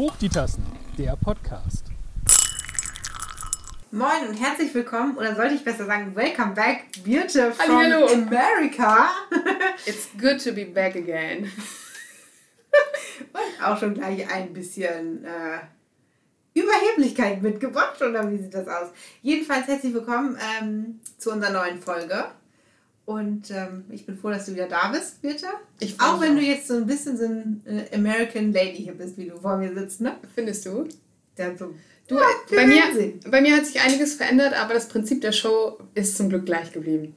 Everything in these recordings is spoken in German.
Hoch die Tassen, der Podcast. Moin und herzlich willkommen, oder sollte ich besser sagen, welcome back, Birte from Hallihallo. America. It's good to be back again. und auch schon gleich ein bisschen äh, Überheblichkeit mitgebracht, oder wie sieht das aus? Jedenfalls herzlich willkommen ähm, zu unserer neuen Folge. Und ähm, ich bin froh, dass du wieder da bist, Birte. Ich Auch wenn auch. du jetzt so ein bisschen so ein äh, American Lady hier bist, wie du vor mir sitzt, ne? Findest du? Der so, Du, Ja, bei, mir, sehen. bei mir hat sich einiges verändert, aber das Prinzip der Show ist zum Glück gleich geblieben.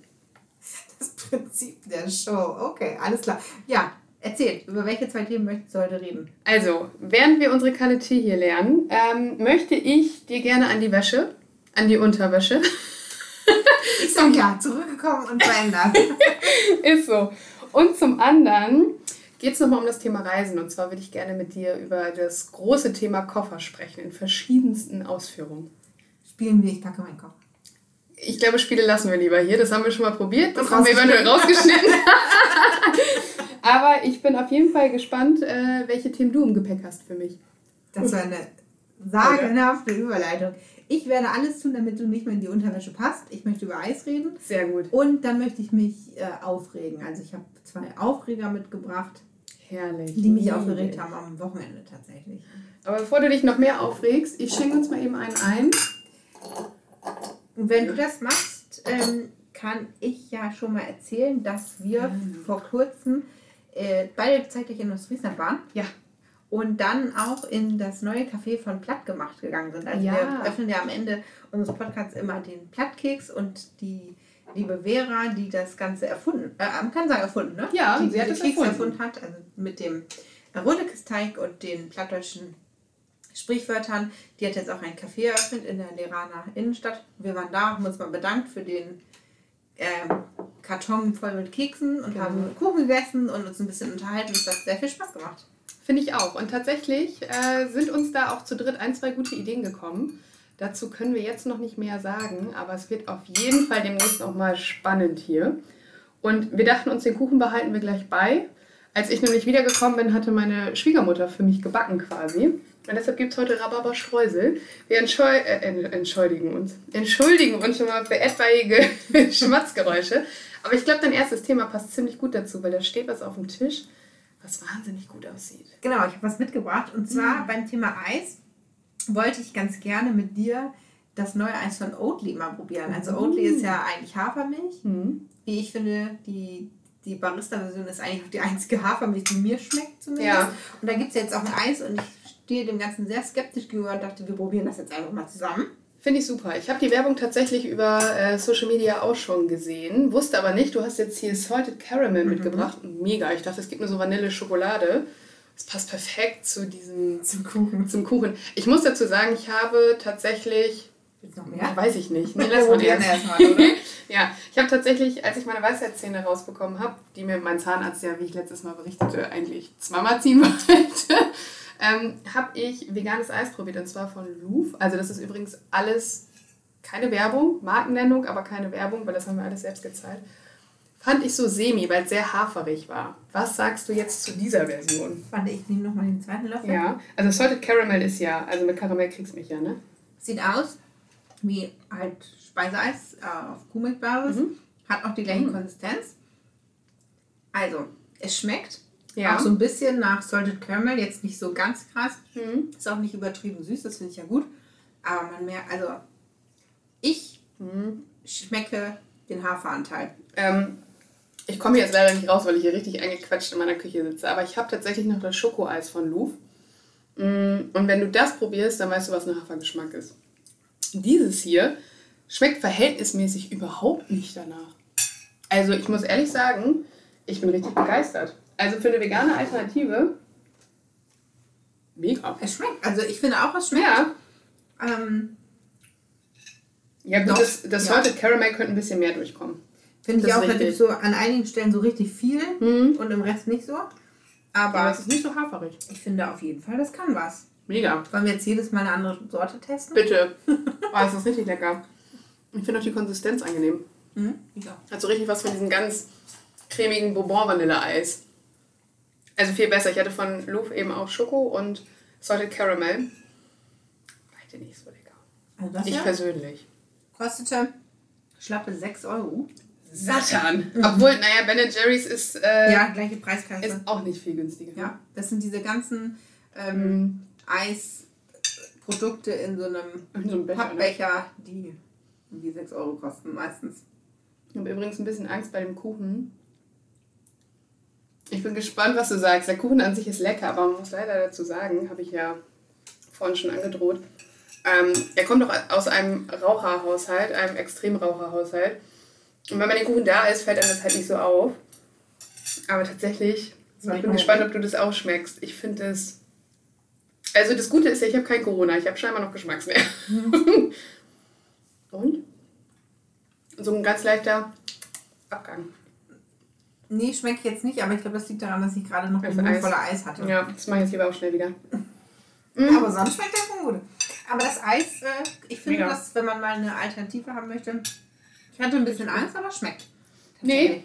das Prinzip der Show. Okay, alles klar. Ja, erzähl, über welche zwei Themen möchtest du heute reden? Also, während wir unsere Qualität hier lernen, ähm, möchte ich dir gerne an die Wäsche, an die Unterwäsche, Ich sag ja, zurückgekommen und verändert. ist so. Und zum anderen geht es nochmal um das Thema Reisen. Und zwar würde ich gerne mit dir über das große Thema Koffer sprechen, in verschiedensten Ausführungen. Spielen wir, ich packe meinen Kopf. Ich glaube, Spiele lassen wir lieber hier. Das haben wir schon mal probiert. Das Und haben wir eventuell rausgeschnitten. rausgeschnitten. Aber ich bin auf jeden Fall gespannt, äh, welche Themen du im Gepäck hast für mich. Das war eine sagenhafte Überleitung. Ich werde alles tun, damit du nicht mehr in die Unterwäsche passt. Ich möchte über Eis reden. Sehr gut. Und dann möchte ich mich äh, aufregen. Also ich habe zwei Aufreger mitgebracht, Herrlich. die mich aufgeregt haben am Wochenende tatsächlich. Aber bevor du dich noch mehr aufregst, ich schenke uns mal eben einen ein. Und wenn du das machst, ähm, kann ich ja schon mal erzählen, dass wir vor kurzem äh, beide zeitlich in Ostfriesland waren. Ja. Und dann auch in das neue Café von Platt gemacht gegangen sind. Also Ja. wir öffnen ja am Ende unseres Podcasts immer den Plattkeks und die liebe Vera, die das Ganze erfunden, äh, man kann sagen erfunden, ne? Ja, die sie hat es Keks erfunden. erfunden hat, also mit dem Rodekesteig und den plattdeutschen Sprichwörtern. Die hat jetzt auch ein Café eröffnet in der Leraner Innenstadt. Wir waren da, haben uns mal bedankt für den ähm, Karton voll mit Keksen und Genau. haben Kuchen gegessen und uns ein bisschen unterhalten. Es hat sehr viel Spaß gemacht. Finde ich auch. Und tatsächlich äh, sind uns da auch zu dritt ein, zwei gute Ideen gekommen. Dazu können wir jetzt noch nicht mehr sagen, aber es wird auf jeden Fall demnächst noch mal spannend hier. Und wir dachten uns, den Kuchen behalten wir gleich bei. Als ich nämlich wiedergekommen bin, hatte meine Schwiegermutter für mich gebacken quasi. Und deshalb gibt es heute Rhabarber-Streusel. Wir entscheu äh, en- entschuldigen uns. Entschuldigen uns schon mal für etwaige Schmatzgeräusche. Aber ich glaube, dein erstes Thema passt ziemlich gut dazu, weil da steht was auf dem Tisch, was wahnsinnig gut aussieht. Genau, ich habe was mitgebracht. Und zwar beim Thema Eis wollte ich ganz gerne mit dir das neue Eis von Oatly mal probieren. Also Oatly ist ja eigentlich Hafermilch. Mhm. Wie ich finde, die, die Barista-Version ist eigentlich auch die einzige Hafermilch, die mir schmeckt zumindest. Ja. Und da gibt es jetzt auch ein Eis und ich stehe dem Ganzen sehr skeptisch gegenüber und dachte, wir probieren das jetzt einfach mal zusammen. Finde ich super. Ich habe die Werbung tatsächlich über äh, Social Media auch schon gesehen, wusste aber nicht, du hast jetzt hier Salted Caramel mitgebracht. Mega. Ich dachte, es gibt nur so Vanille-Schokolade. Das passt perfekt zu diesem Zum Kuchen. zum Kuchen. Ich muss dazu sagen, ich habe tatsächlich, Jetzt noch mehr? weiß ich nicht, nee, lass mal erstmal, oder? Ja, ich habe tatsächlich, als ich meine Weisheitszähne rausbekommen habe, die mir mein Zahnarzt ja, wie ich letztes Mal berichtete, eigentlich zweimal ziehen wollte, ähm, habe ich veganes Eis probiert und zwar von Louvre. Also das ist übrigens alles keine Werbung, Markennennung, aber keine Werbung, weil das haben wir alles selbst gezahlt. Fand ich so semi, weil es sehr haferig war. Was sagst du jetzt zu dieser Version? Warte, ich nehme nochmal den zweiten Löffel. Ja, also Salted Caramel ist ja, also mit Karamell kriegst du mich ja, ne? Sieht aus wie halt Speiseeis äh, auf Kuhmilchbasis. Mhm. Hat auch die gleiche Mhm. Konsistenz. Also, es schmeckt Ja. auch so ein bisschen nach Salted Caramel. Jetzt nicht so ganz krass. Mhm. Ist auch nicht übertrieben süß, das finde ich ja gut. Aber man merkt, also ich Mhm. schmecke den Haferanteil. Ähm, ich komme jetzt leider nicht raus, weil ich hier richtig eingequetscht in meiner Küche sitze. Aber ich habe tatsächlich noch das Schokoeis von Louvre. Mm, Und wenn du das probierst, dann weißt du, was ein Hafergeschmack ist. Dieses hier schmeckt verhältnismäßig überhaupt nicht danach. Also ich muss ehrlich sagen, ich bin richtig begeistert. Also für eine vegane Alternative, mega. Es schmeckt. Also ich finde auch, es schmeckt. Ja, Ähm, ja gut, Doch, das, das ja. Salted Caramel könnte ein bisschen mehr durchkommen. finde ich auch, da gibt so an einigen Stellen so richtig viel Mhm. und im Rest nicht so. Aber Aber es ist nicht so haferig. ich finde auf jeden Fall, das kann was. Mega. Wollen wir jetzt jedes Mal eine andere Sorte testen? Bitte. Oh, das ist richtig lecker. Ich finde auch die Konsistenz angenehm. Mhm. Ja. Hat so richtig was von diesem ganz cremigen Bourbon-Vanille-Eis. Also viel besser. Ich hatte von Louvre eben auch Schoko und Salted Caramel. Beide nicht so lecker. Also das Ich hier persönlich. kostete schlappe 6 Euro. Satan. Obwohl, naja, Ben Jerry's ist, äh, Ja, gleiche Preiskasse. ist auch nicht viel günstiger. Ja, das sind diese ganzen ähm, Mhm. Eisprodukte in so einem In so einem Becher, ne? Pappbecher, die irgendwie 6 Euro kosten meistens. Ich habe übrigens ein bisschen Angst bei dem Kuchen. Ich bin gespannt, was du sagst. Der Kuchen an sich ist lecker, aber man muss leider dazu sagen, habe ich ja vorhin schon angedroht. Ähm, er kommt doch aus einem Raucherhaushalt, einem Extremraucherhaushalt. Und wenn man den Kuchen da isst, fällt einem das halt nicht so auf. Aber tatsächlich, ich bin gespannt, ob du das auch schmeckst. Ich finde es. Also das Gute ist ja, ich habe kein Corona, ich habe scheinbar noch Geschmacksmehr. Und? So ein ganz leichter Abgang. Nee, schmeckt jetzt nicht, aber ich glaube, das liegt daran, dass ich gerade noch Das Mund Eis. voller Eis hatte. Ja, das mache ich jetzt lieber auch schnell wieder. Aber sonst schmeckt das schon gut. Aber das Eis, äh, ich finde, Mega. dass, wenn man mal eine Alternative haben möchte, ich hatte ein bisschen Angst, aber es schmeckt. Nee.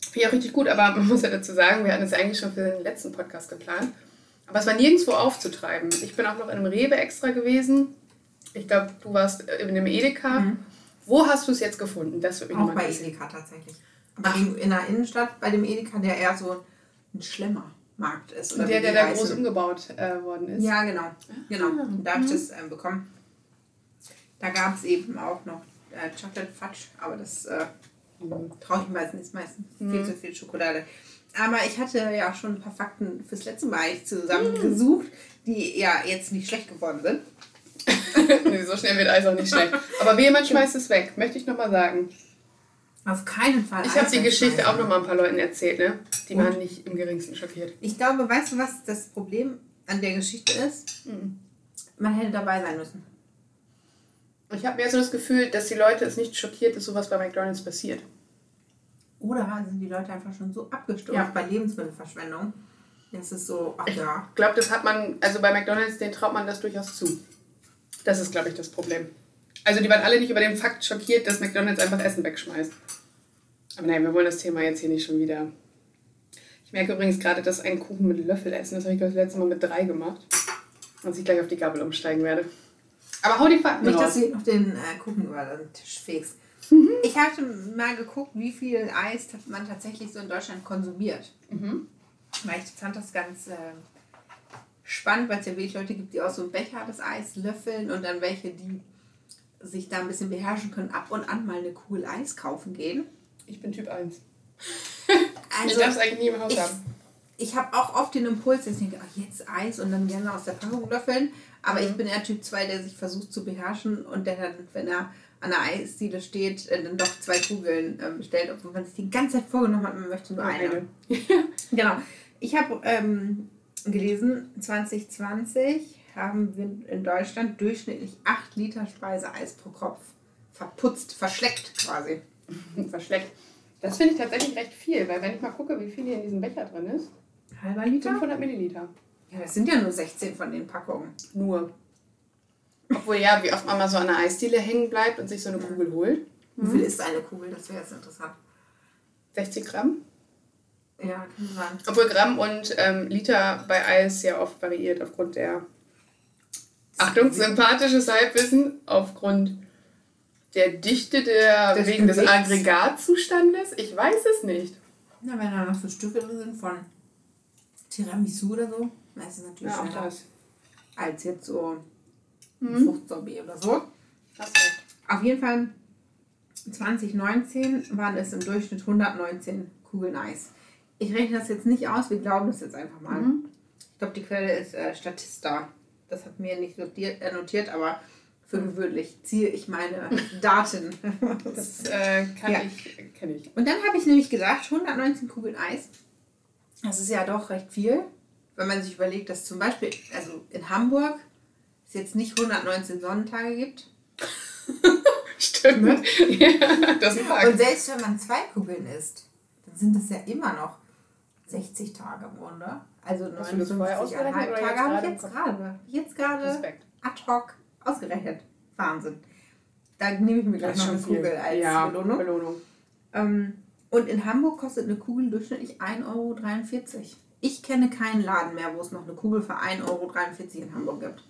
Finde ich auch richtig gut, aber man muss ja dazu sagen, wir hatten es eigentlich schon für den letzten Podcast geplant. Aber es war nirgendwo aufzutreiben. Ich bin auch noch in einem Rewe extra gewesen. Ich glaube, du warst in einem Edeka. Mhm. Wo hast du es jetzt gefunden? Das würde mich Auch bei. Edeka tatsächlich. Aber in der Innenstadt, bei dem Edeka, der eher so ein Schlemmermarkt ist. Oder Der, der da groß umgebaut äh, worden ist. Ja, genau. genau. Da habe ich Mhm. das ähm, bekommen. Da gab es eben auch noch äh, Chocolate Fudge, aber das äh, traue ich mir meistens nicht. Meistens Mhm. viel zu viel Schokolade. Aber ich hatte ja auch schon ein paar Fakten fürs letzte Mal zusammengesucht, die ja jetzt nicht schlecht geworden sind. nee, so schnell wird Eis auch nicht schlecht. Aber wie jemand schmeißt es weg, möchte ich nochmal sagen. Auf keinen Fall. Ich habe die Geschichte auch nochmal ein paar Leuten erzählt, ne? Die Und? waren nicht im geringsten schockiert. Ich glaube, weißt du, was das Problem an der Geschichte ist? Mhm. Man hätte dabei sein müssen. Ich habe mehr so das Gefühl, dass die Leute es nicht schockiert, dass sowas bei McDonalds passiert. Oder sind die Leute einfach schon so abgestumpft Ja. bei Lebensmittelverschwendung? Das ist so, ach ja. Ich glaube, das hat man, also bei McDonalds, den traut man das durchaus zu. Das ist, glaube ich, das Problem. Also die waren alle nicht über den Fakt schockiert, dass McDonalds einfach Essen wegschmeißt. Aber nein, wir wollen das Thema jetzt hier nicht schon wieder. Ich merke übrigens gerade, dass ein Kuchen mit Löffel essen, das habe ich das letzte Mal mit drei gemacht. Und ich gleich auf die Gabel umsteigen werde. Aber hau die Fakten Nicht, raus. dass du noch den äh, Kuchen über den Tisch fegst. Ich hatte mal geguckt, wie viel Eis man tatsächlich so in Deutschland konsumiert. Mhm. Weil ich fand das ganz äh, spannend, weil es ja wirklich Leute gibt, die aus so einem Becher das Eis löffeln und dann welche, die sich da ein bisschen beherrschen können, ab und an mal eine Kugel Eis kaufen gehen. Ich bin Typ 1. Also, ich darf es eigentlich nie im Haus ich- haben. ich habe auch oft den Impuls, dass ich denke, ach, jetzt Eis und dann gerne aus der Packung löffeln. Aber Mhm. ich bin eher Typ 2, der sich versucht zu beherrschen und der dann, wenn er an der Eisdiele steht, äh, dann doch zwei Kugeln ähm, bestellt, obwohl man sich die ganze Zeit vorgenommen hat, man möchte nur eine. Genau. Ich habe ähm, gelesen, 2020 haben wir in Deutschland durchschnittlich 8 Liter Speiseeis pro Kopf verputzt, verschleckt quasi. Verschleckt. Das finde ich tatsächlich recht viel, weil wenn ich mal gucke, wie viel hier in diesem Becher drin ist, Halber Liter? 500 Milliliter. Ja, das sind ja nur 16 von den Packungen. Nur. Obwohl ja, wie oft man mal so an der Eisdiele hängen bleibt und sich so eine Kugel holt. Wie viel ist eine Kugel? Das wäre jetzt interessant. 60 Gramm. Ja, kann sein. Obwohl Gramm und ähm, Liter bei Eis ja oft variiert aufgrund der, Achtung, sympathisches Halbwissen, aufgrund der Dichte der, Des wegen des Gewichts. Aggregatzustandes. Ich weiß es nicht. Na, wenn da noch so Stücke drin sind von Tiramisu oder so, dann ist es natürlich Ja, schneller das. als jetzt so ein Mhm. Fruchtsorbet oder so. Auf jeden Fall 2019 waren es im Durchschnitt 119 Kugeln Eis. Ich rechne das jetzt nicht aus, wir glauben das jetzt einfach mal. Mhm. Ich glaube, die Quelle ist äh, Statista. Das hat mir nicht notiert, äh, notiert aber für gewöhnlich ziehe ich meine Daten. Das äh, kann Ja. ich, kenne ich. Und dann habe ich nämlich gedacht, 119 Kugeln Eis, das ist ja doch recht viel, wenn man sich überlegt, dass zum Beispiel, also in Hamburg es jetzt nicht 119 Sonnentage gibt. Stimmt. Ne? ja, das ein Und selbst wenn man zwei Kugeln isst, dann sind es ja immer noch 60 Tage im Grunde. Also Hast du das vorher 59,5 ausgerechnet oder Tage habe ich jetzt gerade. Jetzt gerade ad hoc ausgerechnet. Wahnsinn. Da nehme ich mir gleich noch eine Kugel als ja, Belohnung. Belohnung. Ähm, und in Hamburg kostet eine Kugel durchschnittlich 1,43 Euro. ich kenne keinen Laden mehr, wo es noch eine Kugel für 1,43 Euro in Hamburg gibt.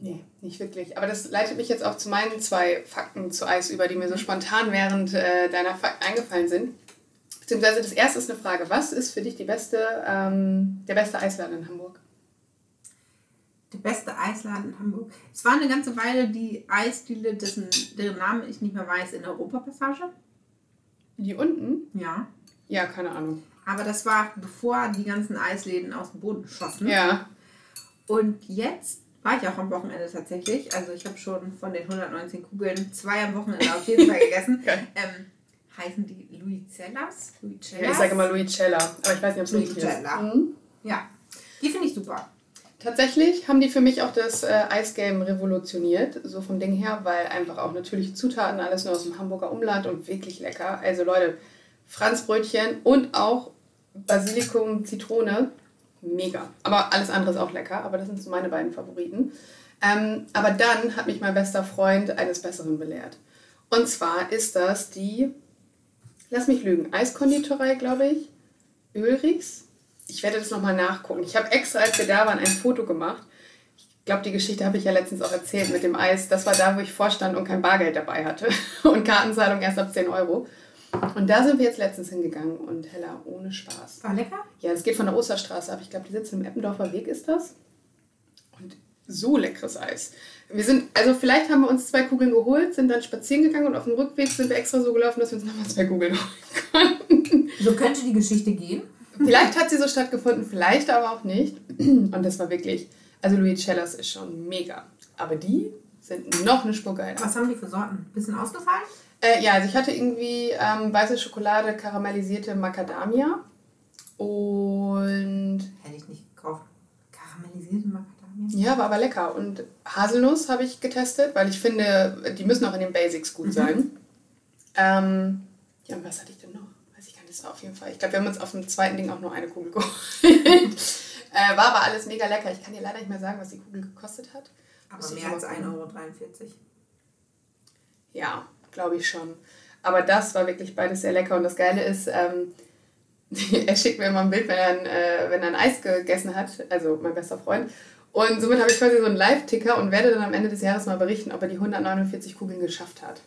Nee, nicht wirklich. Aber das leitet mich jetzt auch zu meinen zwei Fakten zu Eis über, die mir so spontan während äh, deiner Fakten eingefallen sind. Beziehungsweise das erste ist eine Frage. Was ist für dich die beste, ähm, der beste Eisladen in Hamburg? Der beste Eisladen in Hamburg. Es war eine ganze Weile die Eisdiele, dessen, deren Namen ich nicht mehr weiß, in der Europapassage. Die unten? Ja. Ja, keine Ahnung. Aber das war bevor die ganzen Eisläden aus dem Boden schossen. Ja. Und jetzt war ich auch am Wochenende tatsächlich. Also ich habe schon von den 119 Kugeln zwei am Wochenende auf jeden Fall gegessen. Ähm, heißen die Luicellas? Luicellas? ja ich sage immer Luicella, aber ich weiß nicht, ob es richtig ist. Mhm. Ja, die finde ich super. Tatsächlich haben die für mich auch das äh, Eisgame revolutioniert, so vom Ding her, weil einfach auch natürliche Zutaten, alles nur aus dem Hamburger Umland und wirklich lecker. Also Leute, Franzbrötchen und auch Basilikum, Zitrone, mega. Aber alles andere ist auch lecker, aber das sind so meine beiden Favoriten. Ähm, aber dann hat mich mein bester Freund eines Besseren belehrt. Und zwar ist das die, lass mich lügen, Eiskonditorei, glaube ich, Ölrichs. Ich werde das nochmal nachgucken. Ich habe extra, als wir da waren, ein Foto gemacht. Ich glaube, die Geschichte habe ich ja letztens auch erzählt mit dem Eis. Das war da, wo ich vorstand und kein Bargeld dabei hatte. Und Kartenzahlung erst ab 10 Euro. Und da sind wir jetzt letztens hingegangen und Hella, ohne Spaß. War lecker? Ja, es geht von der Osterstraße ab. Ich glaube, die sitzen im Eppendorfer Weg, ist das? So leckeres Eis. Wir sind, also vielleicht haben wir uns zwei Kugeln geholt, sind dann spazieren gegangen und auf dem Rückweg sind wir extra so gelaufen, dass wir uns nochmal zwei Kugeln holen konnten. So könnte die Geschichte gehen. Vielleicht hat sie so stattgefunden, vielleicht aber auch nicht. Und das war wirklich, also Louis Cellas ist schon mega. Aber die sind noch eine Spur geiler. Was haben die für Sorten? Bisschen ausgefallen? Äh, ja, also ich hatte irgendwie ähm, weiße Schokolade, karamellisierte Macadamia und Hätte ich nicht gekauft. Karamellisierte Macadamia? Ja, war aber lecker. Und Haselnuss habe ich getestet, weil ich finde, die müssen auch in den Basics gut sein. Ähm, ja, und was hatte ich denn noch? Weiß ich gar nicht, das war auf jeden Fall. Ich glaube, wir haben uns auf dem zweiten Ding auch nur eine Kugel geholt. äh, war aber alles mega lecker. Ich kann dir leider nicht mehr sagen, was die Kugel gekostet hat. Aber ich mehr als gucken. 1,43 Euro. Ja, glaube ich schon. Aber das war wirklich beides sehr lecker. Und das Geile ist, ähm, er schickt mir immer ein Bild, wenn er, ein, äh, wenn er ein Eis gegessen hat, also mein bester Freund. Und somit habe ich quasi so einen Live-Ticker und werde dann am Ende des Jahres mal berichten, ob er die 149 Kugeln geschafft hat.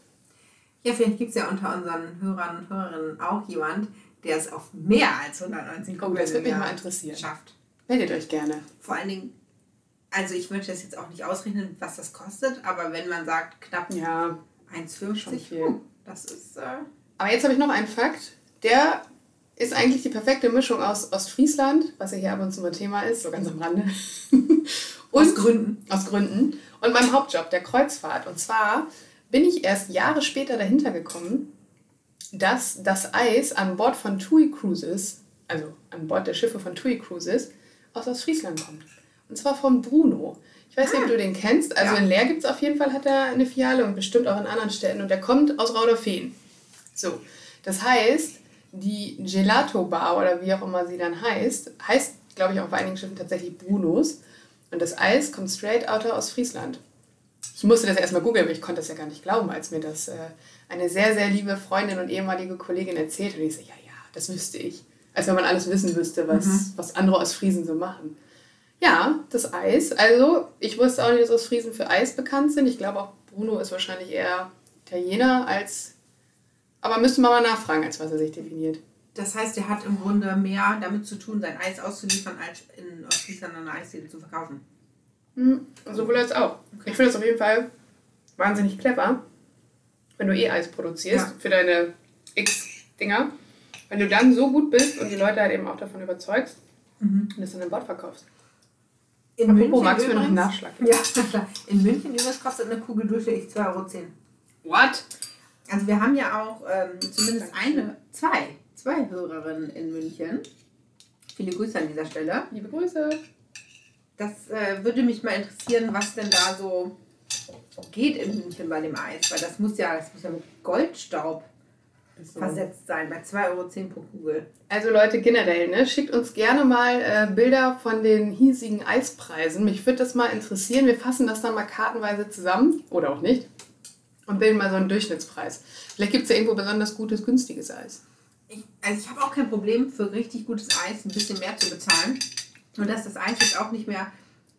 Ja, vielleicht gibt es ja unter unseren Hörern und Hörerinnen auch jemand, der es auf mehr als 119 Oh, Kugeln das würde im mich mal interessieren. schafft. Meldet euch gerne. Vor allen Dingen, also ich möchte das jetzt auch nicht ausrechnen, was das kostet, aber wenn man sagt knapp Ja. 1,50, Schon viel. huh, das ist... Äh, Aber jetzt habe ich noch einen Fakt. Der ist eigentlich die perfekte Mischung aus Ostfriesland, was ja hier ab und zu mal Thema ist, so ganz am Rande. Aus Gründen. Aus Gründen. Und meinem Hauptjob, der Kreuzfahrt. Und zwar bin ich erst Jahre später dahinter gekommen, dass das Eis an Bord von TUI Cruises, also an Bord der Schiffe von TUI Cruises, aus Ostfriesland kommt. Und zwar von Bruno. Ich weiß nicht, ob du den kennst. Also Ja. in Leer gibt es auf jeden Fall, hat er eine Filiale und bestimmt auch in anderen Städten. Und der kommt aus Rauderfehn. So, das heißt, die Gelato Bar oder wie auch immer sie dann heißt, heißt, glaube ich, auf einigen Schiffen tatsächlich Brunos. Und das Eis kommt straight out aus Friesland. Ich musste das erstmal googeln, aber ich konnte das ja gar nicht glauben, als mir das äh, eine sehr, sehr liebe Freundin und ehemalige Kollegin erzählt. Und ich so, ja, ja, das wüsste ich. Als wenn man alles wissen wüsste, was, was andere aus Friesen so machen. Ja, das Eis. Also, ich wusste auch nicht, dass Ostfriesen für Eis bekannt sind. Ich glaube auch, Bruno ist wahrscheinlich eher Italiener als. Aber müsste man mal nachfragen, als was er sich definiert. Das heißt, er hat im Grunde mehr damit zu tun, sein Eis auszuliefern, als in Ostfriesland an einer Eisdiele zu verkaufen. Hm, sowohl als auch. Ich finde das auf jeden Fall wahnsinnig clever, wenn du eh Eis produzierst Ja. für deine X-Dinger. Wenn du dann so gut bist und die Leute halt eben auch davon überzeugst und das dann an Bord verkaufst. In Apropos, magst du mir noch einen Nachschlag? Ja, klar. In München übrigens kostet eine Kugel durchschnittlich 2,10 Euro. What? Also wir haben ja auch ähm, zumindest eine, zwei, zwei Hörerinnen in München. Viele Grüße an dieser Stelle. Liebe Grüße. Das äh, würde mich mal interessieren, was denn da so geht in München bei dem Eis. Weil das muss ja, das muss ja mit Goldstaub versetzt sein, bei 2,10 Euro pro Kugel. Also Leute, generell, ne, schickt uns gerne mal äh, Bilder von den hiesigen Eispreisen. Mich würde das mal interessieren. Wir fassen das dann mal kartenweise zusammen oder auch nicht und bilden mal so einen Durchschnittspreis. Vielleicht gibt es ja irgendwo besonders gutes, günstiges Eis. Ich, also ich habe auch kein Problem für richtig gutes Eis ein bisschen mehr zu bezahlen. Und dass das Eis jetzt auch nicht mehr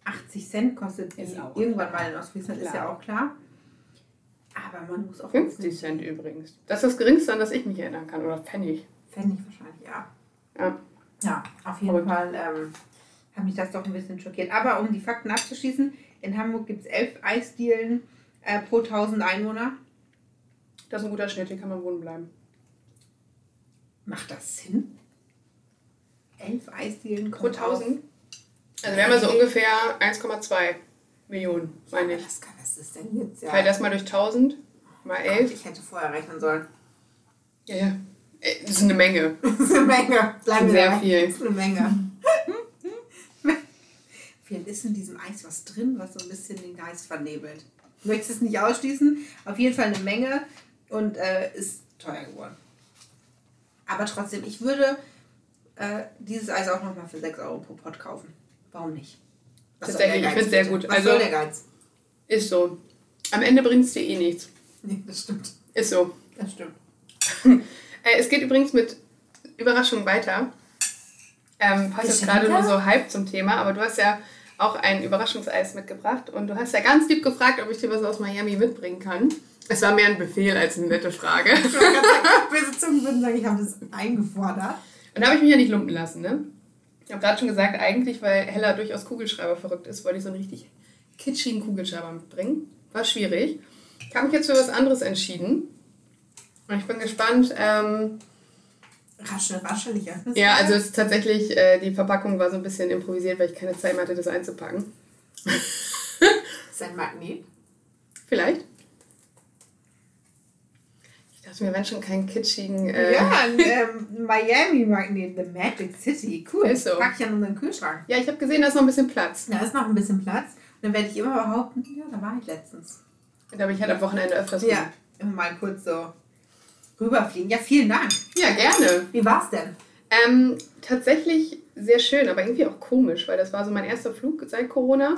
80 Cent kostet, wie Ist auch irgendwann klar. mal in Ostfriesland, ist ja auch klar. Aber man muss auch 50 Cent übrigens. Das ist das geringste, an das ich mich erinnern kann. Oder Pfennig. Pfennig wahrscheinlich, ja. Ja. Ja, auf jeden Verrückt. Fall ähm, hat mich das doch ein bisschen schockiert. Aber um die Fakten abzuschließen, in Hamburg gibt es elf Eisdielen äh, pro 1000 Einwohner. Das ist ein guter Schnitt, hier kann man wohnen bleiben. Macht das Sinn? Elf Eisdielen Pro kommt auf- 1000? Also wir haben ja so ungefähr 1,2 Millionen, meine ich. Was kann das ist denn jetzt? Ja. Teil das mal durch 1000, mal Gott, 11. ich hätte vorher rechnen sollen. Ja, ja. Äh, Das ist eine Menge. Das ist eine Menge. Bleiben Sehr dabei. viel. Das ist eine Menge. Vielleicht ist in diesem Eis was drin, was so ein bisschen den Geist vernebelt. Ich möchte es nicht ausschließen. Auf jeden Fall eine Menge und äh, ist teuer geworden. Aber trotzdem, ich würde äh, dieses Eis auch nochmal für 6 Euro pro Pot kaufen. Warum nicht? Was Tatsächlich, ich Geiz find's sehr gut. Was Also- soll der Geiz? Ist so. Am Ende bringt es dir eh nichts. Nee, das stimmt. Ist so. Das stimmt. Äh, es geht übrigens mit Überraschung weiter. Ähm, passt jetzt gerade nur so halb zum Thema, aber du hast ja auch ein Überraschungseis mitgebracht und du hast ja ganz lieb gefragt, ob ich dir was aus Miami mitbringen kann. Es war mehr ein Befehl als eine nette Frage. Ich sagen, Böse Zungen würden sagen, ich habe das eingefordert. Und da habe ich mich ja nicht lumpen lassen, ne? Ich habe gerade schon gesagt, eigentlich, weil Hella durchaus Kugelschreiber verrückt ist, wollte ich so einen richtig kitschigen Kugelschreiber mitbringen. War schwierig. Ich habe mich jetzt für was anderes entschieden. Und ich bin gespannt. Ähm, Raschel, raschelig. ja, also es ist tatsächlich, äh, die Verpackung war so ein bisschen improvisiert, weil ich keine Zeit mehr hatte, das einzupacken. ist ein Magnet. Vielleicht. Ich dachte mir, wenn schon keinen kitschigen. Äh, Ja, ein ähm, Miami-Magnet, The Magic City. Cool. Ist so. Pack ich an unseren Kühlschrank. ja, ich habe gesehen, da ist noch ein bisschen Platz. Da ist noch ein bisschen Platz. Und dann werde ich immer behaupten, ja, da war ich letztens. Da habe ich halt am Wochenende öfters Ja, immer mal kurz so rüberfliegen. Ja, vielen Dank. Ja, gerne. Wie war's denn? Ähm, tatsächlich sehr schön, aber irgendwie auch komisch, weil das war so mein erster Flug seit Corona.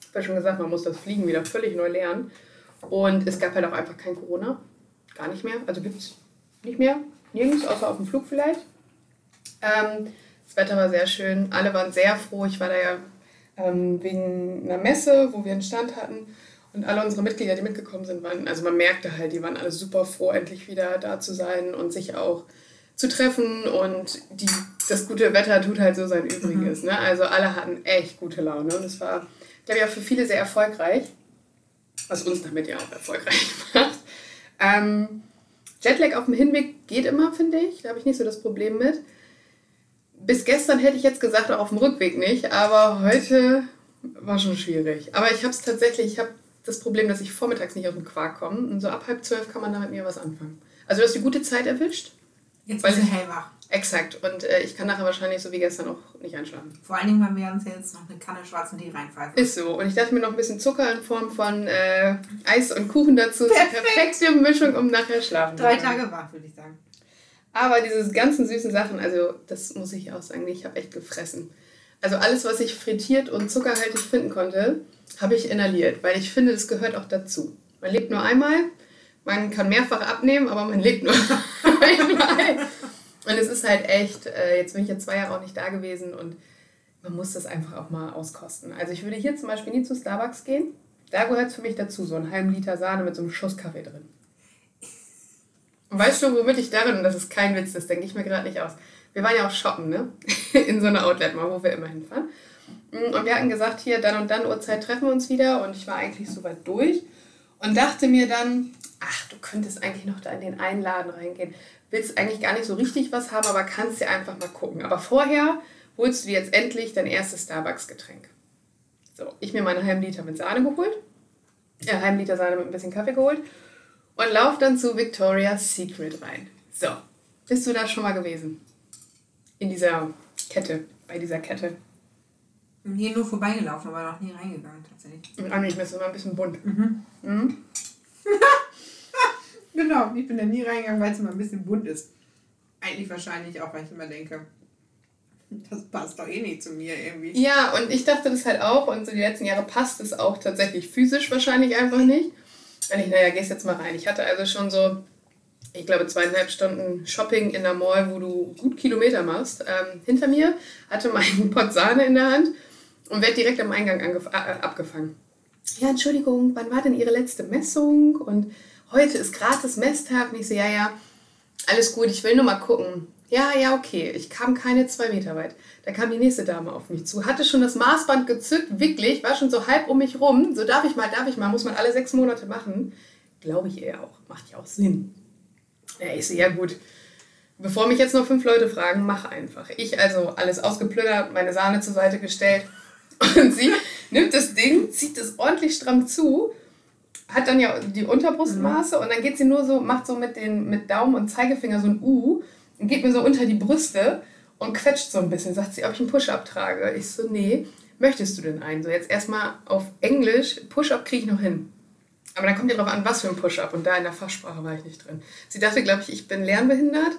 Ich habe ja schon gesagt, man muss das Fliegen wieder völlig neu lernen. Und es gab halt auch einfach kein Corona. Gar nicht mehr. Also gibt es nicht mehr. Nirgends, außer auf dem Flug vielleicht. Ähm, das Wetter war sehr schön. Alle waren sehr froh. Ich war da ja ähm, wegen einer Messe, wo wir einen Stand hatten. Und alle unsere Mitglieder, die mitgekommen sind, waren, also man merkte halt, die waren alle super froh, endlich wieder da zu sein und sich auch zu treffen. Und die, das gute Wetter tut halt so sein Übriges. Ne? Also alle hatten echt gute Laune. Und es war, glaube ich, auch für viele sehr erfolgreich. Was uns damit ja auch erfolgreich macht. Ähm, Jetlag auf dem Hinweg geht immer, finde ich. Da habe ich nicht so das Problem mit. Bis gestern hätte ich jetzt gesagt, auch auf dem Rückweg nicht, aber heute war schon schwierig. Aber ich habe es tatsächlich, ich habe das Problem, dass ich vormittags nicht aus dem Quark komme. Und so ab halb zwölf kann man da mit mir was anfangen. Also du hast die gute Zeit erwischt. Jetzt Weil bist du hellwach. Exakt. Und äh, ich kann nachher wahrscheinlich so wie gestern auch nicht einschlafen. Vor allen Dingen, weil wir uns jetzt noch eine Kanne schwarzen Tee reinpfeifen. Ist so. Und ich dachte mir noch ein bisschen Zucker in Form von äh, Eis und Kuchen dazu. Ist die Perfekt. perfekte Mischung, um nachher schlafen zu Drei können. Tage wach, würde ich sagen. Aber diese ganzen süßen Sachen, also das muss ich auch sagen, ich habe echt gefressen. Also alles, was ich frittiert und zuckerhaltig finden konnte, habe ich inhaliert, weil ich finde, das gehört auch dazu. Man lebt nur einmal, man kann mehrfach abnehmen, aber man lebt nur einmal. Und es ist halt echt, äh, jetzt bin ich ja zwei Jahre auch nicht da gewesen und man muss das einfach auch mal auskosten. Also ich würde hier zum Beispiel nie zu Starbucks gehen. Da gehört es für mich dazu, so einen halben Liter Sahne mit so einem Schuss Kaffee drin. Und weißt du, womit ich darin, und das ist kein Witz, das denke ich mir gerade nicht aus. Wir waren ja auch shoppen, ne? In so einer Outlet mal, wo wir immer hinfahren. Und wir hatten gesagt, hier, dann und dann Uhrzeit treffen wir uns wieder. Und ich war eigentlich so weit durch und dachte mir dann, ach, du könntest eigentlich noch da in den einen Laden reingehen. Willst eigentlich gar nicht so richtig was haben, aber kannst dir einfach mal gucken. Aber vorher holst du dir jetzt endlich dein erstes Starbucks-Getränk. So, ich mir meinen halben Liter mit Sahne geholt. Ja, einen halben Liter Sahne mit ein bisschen Kaffee geholt. Und lauf dann zu Victoria's Secret rein. So, bist du da schon mal gewesen? In dieser Kette, bei dieser Kette. Ich bin hier nur vorbeigelaufen, aber noch nie reingegangen, tatsächlich. Mit Anni, ich bin immer ein bisschen bunt. Genau, ich bin da nie reingegangen, weil es immer ein bisschen bunt ist. Eigentlich wahrscheinlich auch, weil ich immer denke, das passt doch eh nicht zu mir irgendwie. Ja, und ich dachte das halt auch. Und so die letzten Jahre passt es auch tatsächlich physisch wahrscheinlich einfach nicht. Und ich, naja, gehst jetzt mal rein. Ich hatte also schon so ich glaube, zweieinhalb Stunden Shopping in der Mall, wo du gut Kilometer machst, ähm, hinter mir, hatte meinen Pot Sahne in der Hand und werde direkt am Eingang abgefangen. Ja, Entschuldigung, wann war denn Ihre letzte Messung? Und heute ist gratis Messtag. Und ich so, ja, ja, alles gut, ich will nur mal gucken. Ja, ja, okay. Ich kam keine zwei Meter weit. Da kam die nächste Dame auf mich zu, hatte schon das Maßband gezückt, wirklich, war schon so halb um mich rum. So darf ich mal, darf ich mal, muss man alle sechs Monate machen. Glaube ich eher auch. Macht ja auch Sinn. Ja, ich so, ja gut. Bevor mich jetzt noch fünf Leute fragen, mach einfach. Ich also alles ausgeplündert, meine Sahne zur Seite gestellt. Und sie nimmt das Ding, zieht es ordentlich stramm zu, hat dann ja die Unterbrustmaße mhm. und dann geht sie nur so, macht so mit, den, mit Daumen und Zeigefinger so ein U und geht mir so unter die Brüste und quetscht so ein bisschen. Sagt sie, ob ich einen Push-Up trage. Ich so, nee, möchtest du denn einen? So, jetzt erstmal auf Englisch, Push-Up kriege ich noch hin. Aber dann kommt ja darauf an, was für ein Push-Up. Und da in der Fachsprache war ich nicht drin. Sie dachte, glaube ich, ich bin lernbehindert.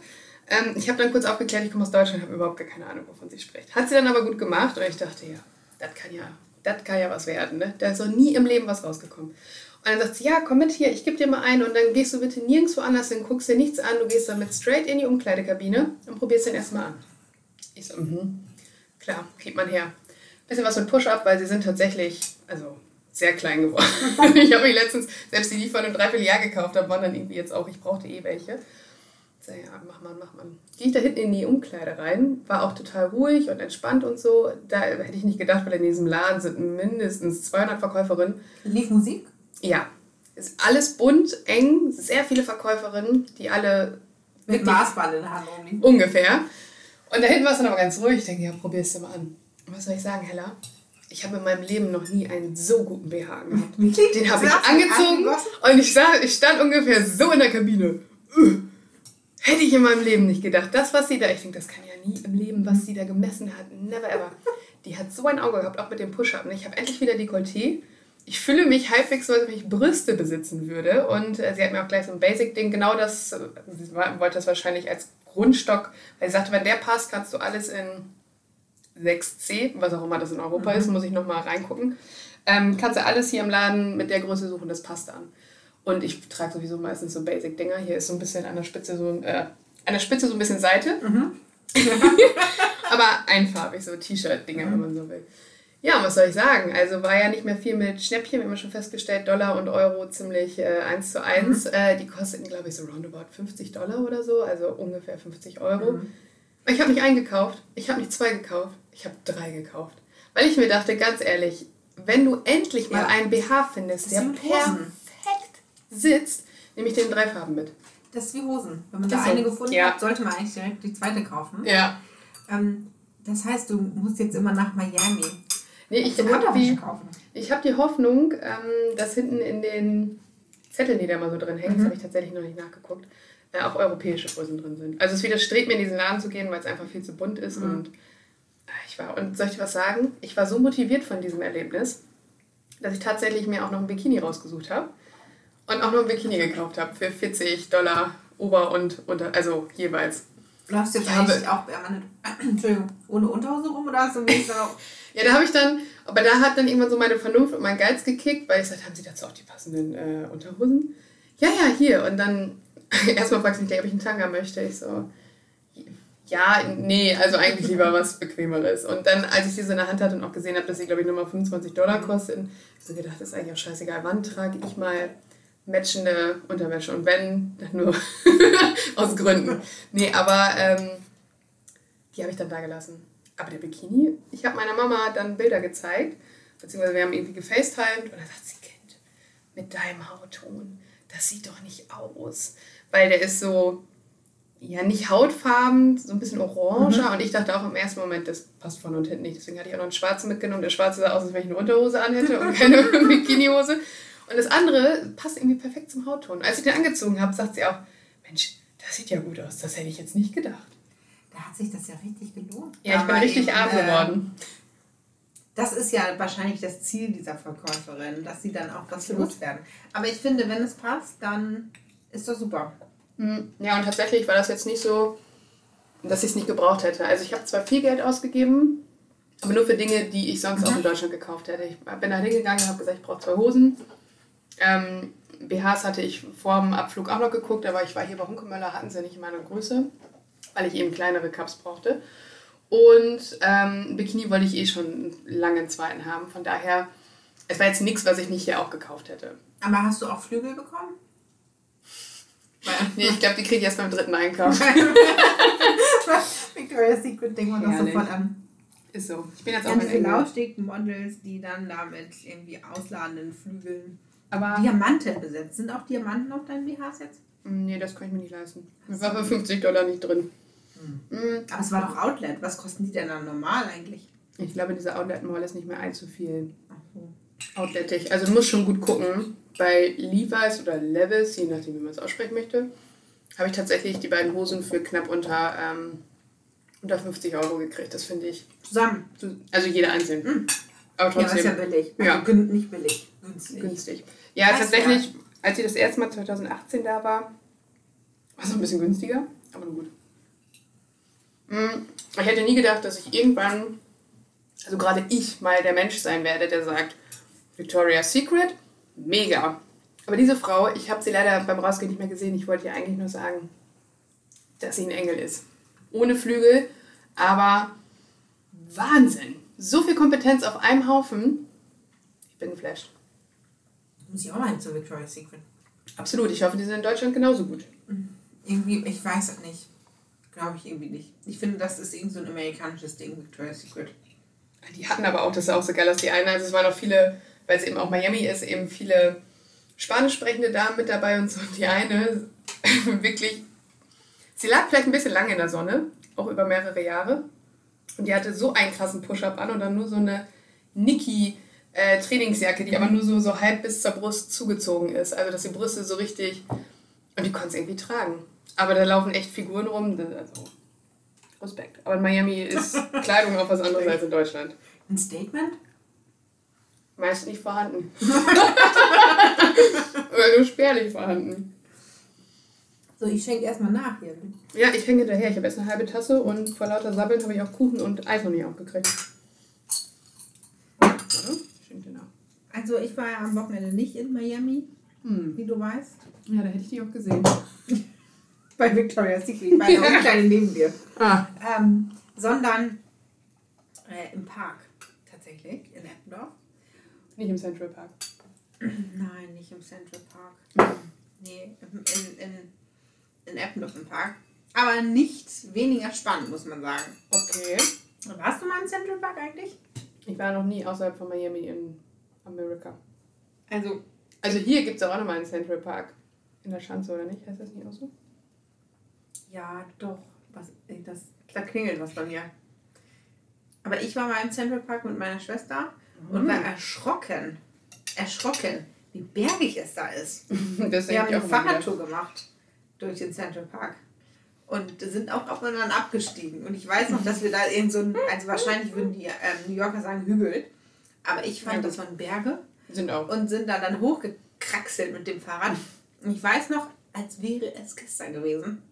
Ähm, ich habe dann kurz aufgeklärt, ich komme aus Deutschland, habe überhaupt gar keine Ahnung, wovon sie spricht. Hat sie dann aber gut gemacht und ich dachte, ja, das kann ja, das kann ja was werden. Ne? Da ist doch nie im Leben was rausgekommen. Und dann sagt sie, ja, komm mit hier, ich gebe dir mal einen und dann gehst du bitte nirgendwo anders hin, guckst dir nichts an, du gehst damit straight in die Umkleidekabine und probierst den erstmal an. Ich so, mhm, klar, kriegt man her. Bisschen was mit Push-Up, weil sie sind tatsächlich, also sehr klein geworden. ich habe mich letztens, selbst die, die ich vor einem Dreivierteljahr gekauft habe, waren dann irgendwie jetzt auch, ich brauchte eh welche. So, ja, mach mal, mach mal. Gehe ich da hinten in die Umkleide rein, war auch total ruhig und entspannt und so. Da hätte ich nicht gedacht, weil in diesem Laden sind mindestens 200 Verkäuferinnen. Lief Musik? Ja. Ist alles bunt, eng, sehr viele Verkäuferinnen, die alle. Mit Maßband in der Hand. Ungefähr. Und da hinten war es dann aber ganz ruhig. Ich denke, ja, probier's dir mal an. Was soll ich sagen, Hella? Ich habe in meinem Leben noch nie einen so guten BH gehabt. Den habe ich angezogen und ich, sah, ich stand ungefähr so in der Kabine. Hätte ich in meinem Leben nicht gedacht. Das, was sie da, ich denke, das kann ja nie im Leben, was sie da gemessen hat. Never ever. Die hat so ein Auge gehabt, auch mit dem Push-Up. Ich habe endlich wieder Dekolleté. Ich fühle mich halbwegs so, als wenn ich Brüste besitzen würde. Und äh, sie hat mir auch gleich so ein Basic-Ding, genau das, äh, sie wollte das wahrscheinlich als Grundstock, weil sie sagte, wenn der passt, kannst du alles in 6C, was auch immer das in Europa mhm. ist, muss ich nochmal reingucken. Ähm, kannst du alles hier im Laden mit der Größe suchen, das passt dann. Und ich trage sowieso meistens so Basic-Dinger. Hier ist so ein bisschen an der Spitze so ein, äh, an der Spitze so ein bisschen Seite. Mhm. Aber einfarbig, so T-Shirt-Dinger, mhm. wenn man so will. Ja, was soll ich sagen? Also war ja nicht mehr viel mit Schnäppchen, wir haben schon festgestellt, Dollar und Euro ziemlich äh, eins zu eins. Mhm. Äh, die kosteten, glaube ich, so roundabout 50 Dollar oder so, also ungefähr 50 Euro. Mhm. Ich habe nicht eingekauft, ich habe nicht zwei gekauft, ich habe drei gekauft. Weil ich mir dachte, ganz ehrlich, wenn du endlich mal ja. einen BH findest, der perfekt sitzt, nehme ich den in drei Farben mit. Das ist wie Hosen. Wenn man das da so. eine gefunden ja. hat, sollte man eigentlich direkt die zweite kaufen. Ja. Ähm, das heißt, du musst jetzt immer nach Miami. Nee, ich habe die, hab die Hoffnung, ähm, dass hinten in den Zetteln, die da mal so drin hängen, mhm. das habe ich tatsächlich noch nicht nachgeguckt, äh, auch europäische Größen drin sind. Also es widerstrebt mir, in diesen Laden zu gehen, weil es einfach viel zu bunt ist. Mhm. Und war, und soll ich was sagen? Ich war so motiviert von diesem Erlebnis, dass ich tatsächlich mir auch noch ein Bikini rausgesucht habe und auch noch ein Bikini gekauft habe für 40 Dollar Ober- und Unter, also jeweils. Du jetzt eigentlich auch Entschuldigung, ohne Unterhose rum oder hast du wenigstens auch... ja, da habe ich dann, aber da hat dann irgendwann so meine Vernunft und mein Geiz gekickt, weil ich sagte, haben Sie dazu auch die passenden äh, Unterhosen? Ja, ja, hier. Und dann erstmal fragst du mich, ob ich einen Tanga möchte. Ich so, ja, nee, also eigentlich lieber was Bequemeres. Und dann, als ich die so in der Hand hatte und auch gesehen habe, dass sie, glaube ich, nur mal 25 Dollar kosten, habe ich so gedacht, das ist eigentlich auch scheißegal. Wann trage ich mal matchende Unterwäsche? Und wenn, dann nur aus Gründen. Nee, aber ähm, die habe ich dann da gelassen. Aber der Bikini, ich habe meiner Mama dann Bilder gezeigt, beziehungsweise wir haben irgendwie gefacetimed und dann sagt sie, Kind, mit deinem Hautton, das sieht doch nicht aus weil der ist so, ja, nicht hautfarben, so ein bisschen oranger. Mhm. Und ich dachte auch im ersten Moment, das passt vorne und hinten nicht. Deswegen hatte ich auch noch einen schwarzen mitgenommen. Der schwarze sah aus, als wenn ich eine Unterhose anhätte und keine Bikinihose. Und das andere passt irgendwie perfekt zum Hautton. Als ich den angezogen habe, sagt sie auch, Mensch, das sieht ja gut aus. Das hätte ich jetzt nicht gedacht. Da hat sich das ja richtig gelohnt. Ja, ich bin richtig eben, arm äh, geworden. Das ist ja wahrscheinlich das Ziel dieser Verkäuferin, dass sie dann auch was loswerden. Aber ich finde, wenn es passt, dann ist doch super. Hm, ja, und tatsächlich war das jetzt nicht so, dass ich es nicht gebraucht hätte. Also ich habe zwar viel Geld ausgegeben, aber nur für Dinge, die ich sonst mhm. auch in Deutschland gekauft hätte. Ich bin da hingegangen und habe gesagt, ich brauche zwei Hosen. Ähm, BHs hatte ich vor dem Abflug auch noch geguckt, aber ich war hier bei Hunkemöller, hatten sie nicht in meiner Größe, weil ich eben kleinere Cups brauchte. Und ähm, Bikini wollte ich eh schon lange einen zweiten haben. Von daher, es war jetzt nichts, was ich nicht hier auch gekauft hätte. Aber hast du auch Flügel bekommen? Nee, ich glaube, die kriege ich erst beim dritten Einkauf. Victoria's Secret denkt man doch sofort an. Ist so. Ich bin jetzt auch An in diese lauschigen Models, die dann da mit irgendwie ausladenden Flügeln Aber Diamanten besetzt. Sind auch Diamanten auf deinen BHs jetzt? nee, das kann ich mir nicht leisten. Das war für 50 Dollar nicht drin. Mm, Aber es war doch Outlet. Was kosten die denn dann normal eigentlich? Ich glaube, diese Outlet Mall ist nicht mehr allzu viel Ach so. outletig. Also du musst schon gut gucken. Bei Levi's oder Levis, je nachdem, wie man es aussprechen möchte, habe ich tatsächlich die beiden Hosen für knapp unter, ähm, unter 50 Euro gekriegt. Das finde ich. Zusammen. Also jeder einzeln. Aber Ja, das ist ja trotzdem billig. Also Ja. gün- nicht billig. Günstig. günstig. Ja, Weißt du tatsächlich, als ich das erste Mal 2018 da war, war es noch ein bisschen günstiger, aber nur gut. Mm, Ich hätte nie gedacht, dass ich irgendwann, also gerade ich, mal der Mensch sein werde, der sagt, Victoria's Secret, mega. Aber diese Frau, ich habe sie leider beim Rausgehen nicht mehr gesehen. Ich wollte ihr eigentlich nur sagen, dass sie ein Engel ist. Ohne Flügel, aber Wahnsinn. So viel Kompetenz auf einem Haufen. Ich bin geflasht. Muss ich auch mal hin zu Victoria's Secret. Absolut, ich hoffe, die sind in Deutschland genauso gut. Irgendwie, ich weiß es nicht. Glaube ich irgendwie nicht. Ich finde, das ist irgend so ein amerikanisches Ding, Victoria's Secret. Die hatten aber auch, das ist auch so geil, dass die eine, also es waren auch viele, weil es eben auch Miami ist, eben viele spanisch sprechende Damen mit dabei und so. Und die eine, wirklich, sie lag vielleicht ein bisschen lange in der Sonne, auch über mehrere Jahre. Und die hatte so einen krassen Push-Up an und dann nur so eine Niki äh, Trainingsjacke, die aber nur so, so halb bis zur Brust zugezogen ist. Also, dass die Brüste so richtig, und die konnte es irgendwie tragen. Aber da laufen echt Figuren rum, also Respekt. Aber in Miami ist Kleidung auch was anderes als in Deutschland. Ein Statement? Meist nicht vorhanden. Oder nur spärlich vorhanden. So, ich schenke erstmal nach hier. Ja, ich hänge hinterher. Ich habe erst eine halbe Tasse und vor lauter Sabbeln habe ich auch Kuchen und Eis noch nicht aufgekriegt. Warte, ich schenke dir nach. Also, ich war ja am Wochenende nicht in Miami, Hm. wie du weißt. Ja, da hätte ich dich auch gesehen. Bei Victoria's Secret. Ich war ja kleiner neben dir. Ah, Ähm, sondern äh, im Park. Nicht im Central Park. Nein, nicht im Central Park. Nee, in, in, in, Eppendorf im Park. Aber nicht weniger spannend, muss man sagen. Okay. Warst du mal im Central Park eigentlich? Ich war noch nie außerhalb von Miami in Amerika. Also, Also hier gibt es auch nochmal einen Central Park. In der Schanze, oder nicht? Heißt das nicht auch so? ja, doch. Was, das, da klingelt was bei mir. Aber ich war mal im Central Park mit meiner Schwester und war erschrocken. Erschrocken, wie bergig es da ist. Wir haben eine wieder. Fahrradtour gemacht durch den Central Park. Und sind auch auf und an abgestiegen. Und ich weiß noch, dass wir da in so ein, also wahrscheinlich würden die ähm, New Yorker sagen, hügelt. Aber ich fand, Ja, das waren Berge Sind auch. und sind da dann hochgekraxelt mit dem Fahrrad. Und ich weiß noch, als wäre es gestern gewesen,